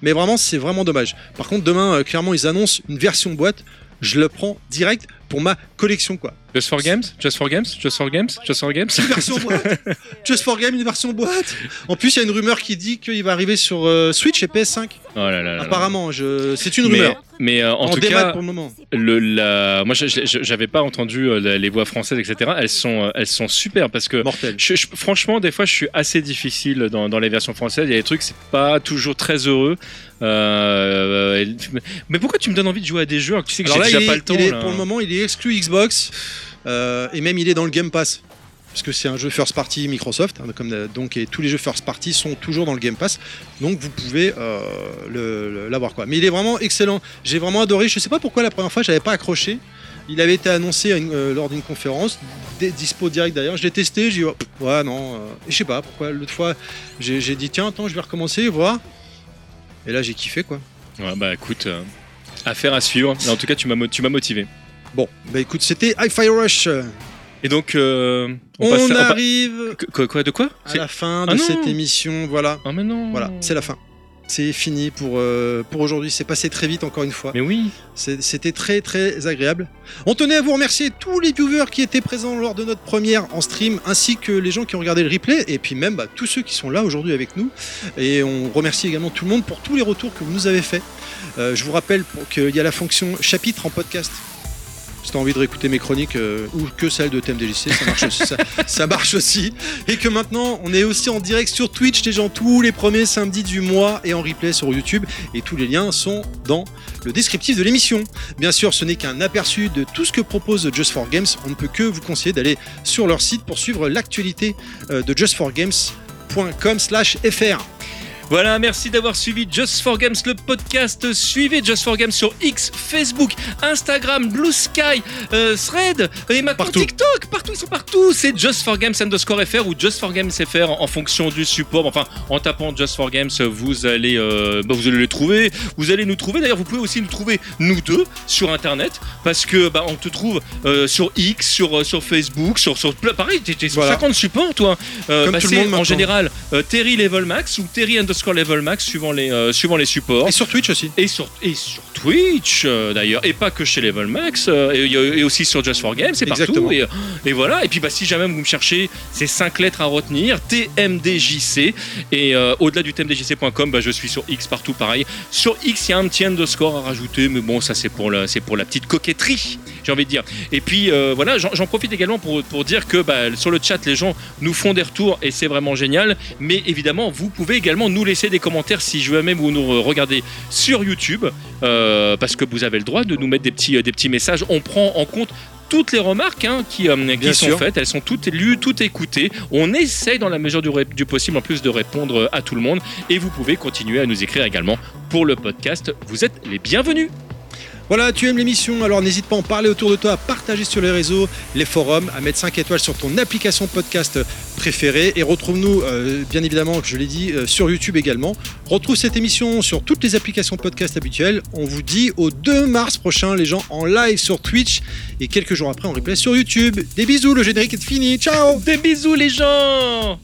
Mais vraiment, c'est vraiment dommage. Par contre, demain, euh, clairement, ils annoncent une version boîte. Je le prends direct pour ma collection, quoi. Just for Games? Just for Games? Just for Games? Just for Games? Une version boîte Just for Game, une version boîte En plus, il y a une rumeur qui dit qu'il va arriver sur euh, Switch et PS5. Oh là là là là. Apparemment, je... c'est une rumeur. mais euh, en, En, tout cas, pour le moment. le, la... moi j'avais pas entendu euh, les voix françaises, etc. Elles sont, elles sont super parce que je- franchement, des fois, je suis assez difficile dans, dans les versions françaises. Il y a des trucs, c'est pas toujours très heureux. Euh, mais pourquoi tu me donnes envie de jouer à des jeux alors que tu sais que j'ai déjà il est, pas le temps il est- là pour le moment, il est exclu Xbox euh, et même il est dans le Game Pass. Parce que c'est un jeu first party Microsoft, hein, comme, euh, donc et tous les jeux first party sont toujours dans le Game Pass, donc vous pouvez euh, l'avoir quoi. Mais il est vraiment excellent. J'ai vraiment adoré. Je sais pas pourquoi la première fois j'avais pas accroché. Il avait été annoncé une- euh, lors d'une conférence, dispo direct d'ailleurs. Je l'ai testé, j'ai dit oh, ouais non, euh, je sais pas pourquoi. L'autre fois j'ai dit tiens attends je vais recommencer voir. Et là j'ai kiffé quoi. Ouais, bah écoute, euh, affaire à suivre. Mais en tout cas, tu m'as mo- tu m'as motivé. Bon bah écoute c'était Hi-Fi Rush. Et donc, euh, on, On, passe on pa- arrive Qu- Quoi, de quoi? à C'est- la fin Ah de cette émission. Voilà, Ah mais non. voilà, c'est la fin. C'est fini pour, euh, pour aujourd'hui. C'est passé très vite encore une fois. Mais oui. C'était très très agréable. On tenait à vous remercier tous les viewers qui étaient présents lors de notre première en stream, ainsi que les gens qui ont regardé le replay, et puis même bah, tous ceux qui sont là aujourd'hui avec nous. Et on remercie également tout le monde pour tous les retours que vous nous avez faits. Euh, je vous rappelle qu'il y a la fonction chapitre en podcast. Si tu as envie de réécouter mes chroniques euh, ou que celles de TMDJC, ça marche, aussi, ça, ça marche aussi. Et que maintenant, on est aussi en direct sur Twitch, les gens, tous les premiers samedis du mois et en replay sur YouTube. Et tous les liens sont dans le descriptif de l'émission. Bien sûr, ce n'est qu'un aperçu de tout ce que propose Just for Games. On ne peut que vous conseiller d'aller sur leur site pour suivre l'actualité euh, de justforgames.com/fr. Voilà, merci d'avoir suivi Just for Games, le podcast. Suivez Just for Games sur X, Facebook, Instagram, Blue Sky, euh, Thread et maintenant Partout. TikTok. Partout, ils sont partout. C'est Just for Games underscore FR ou Just for Games FR en, en fonction du support. Enfin, en tapant Just for Games, vous allez, euh, bah, vous allez les trouver. Vous allez nous trouver. D'ailleurs, vous pouvez aussi nous trouver nous deux sur Internet parce que bah, on te trouve euh, sur X, sur, sur Facebook, sur, sur pareil, t'es sur Voilà. 50 supports, toi. Euh, Comme bah, tout le c'est monde en maintenant. général Terry Level Max ou Terry underscore Level Max suivant les, euh, suivant les supports. Et sur Twitch aussi. Et sur, et sur Twitch euh, d'ailleurs, et pas que chez Level Max, euh, et, aussi sur Just for Games, c'est partout. Et, et voilà, et puis bah, si jamais vous me cherchez, c'est cinq lettres à retenir, TMDJC, et au-delà du TMDJC.com, bah, je suis sur X partout pareil. Sur X, il y a un petit underscore à rajouter, mais bon, ça c'est pour, la- c'est pour la petite coquetterie, j'ai envie de dire. Et puis voilà, j'en j'en profite également pour, pour dire que bah, sur le chat, les gens nous font des retours, et c'est vraiment génial, mais évidemment, vous pouvez également nous laisser des commentaires si jamais vous nous regardez sur YouTube, euh, parce que vous avez le droit de nous mettre des petits, des petits messages. On prend en compte toutes les remarques hein, qui, euh, qui sont sûr. faites, elles sont toutes lues, toutes écoutées. On essaye dans la mesure du, du possible en plus de répondre à tout le monde. Et vous pouvez continuer à nous écrire également pour le podcast. Vous êtes les bienvenus. Voilà, tu aimes l'émission, alors n'hésite pas à en parler autour de toi, à partager sur les réseaux, les forums, à mettre 5 étoiles sur ton application podcast préférée. Et retrouve-nous, euh, bien évidemment, je l'ai dit, euh, sur YouTube également. Retrouve cette émission sur toutes les applications podcast habituelles. On vous dit au 2 mars prochain, les gens en live sur Twitch et quelques jours après en replay sur YouTube. Des bisous, le générique est fini. Ciao Des bisous les gens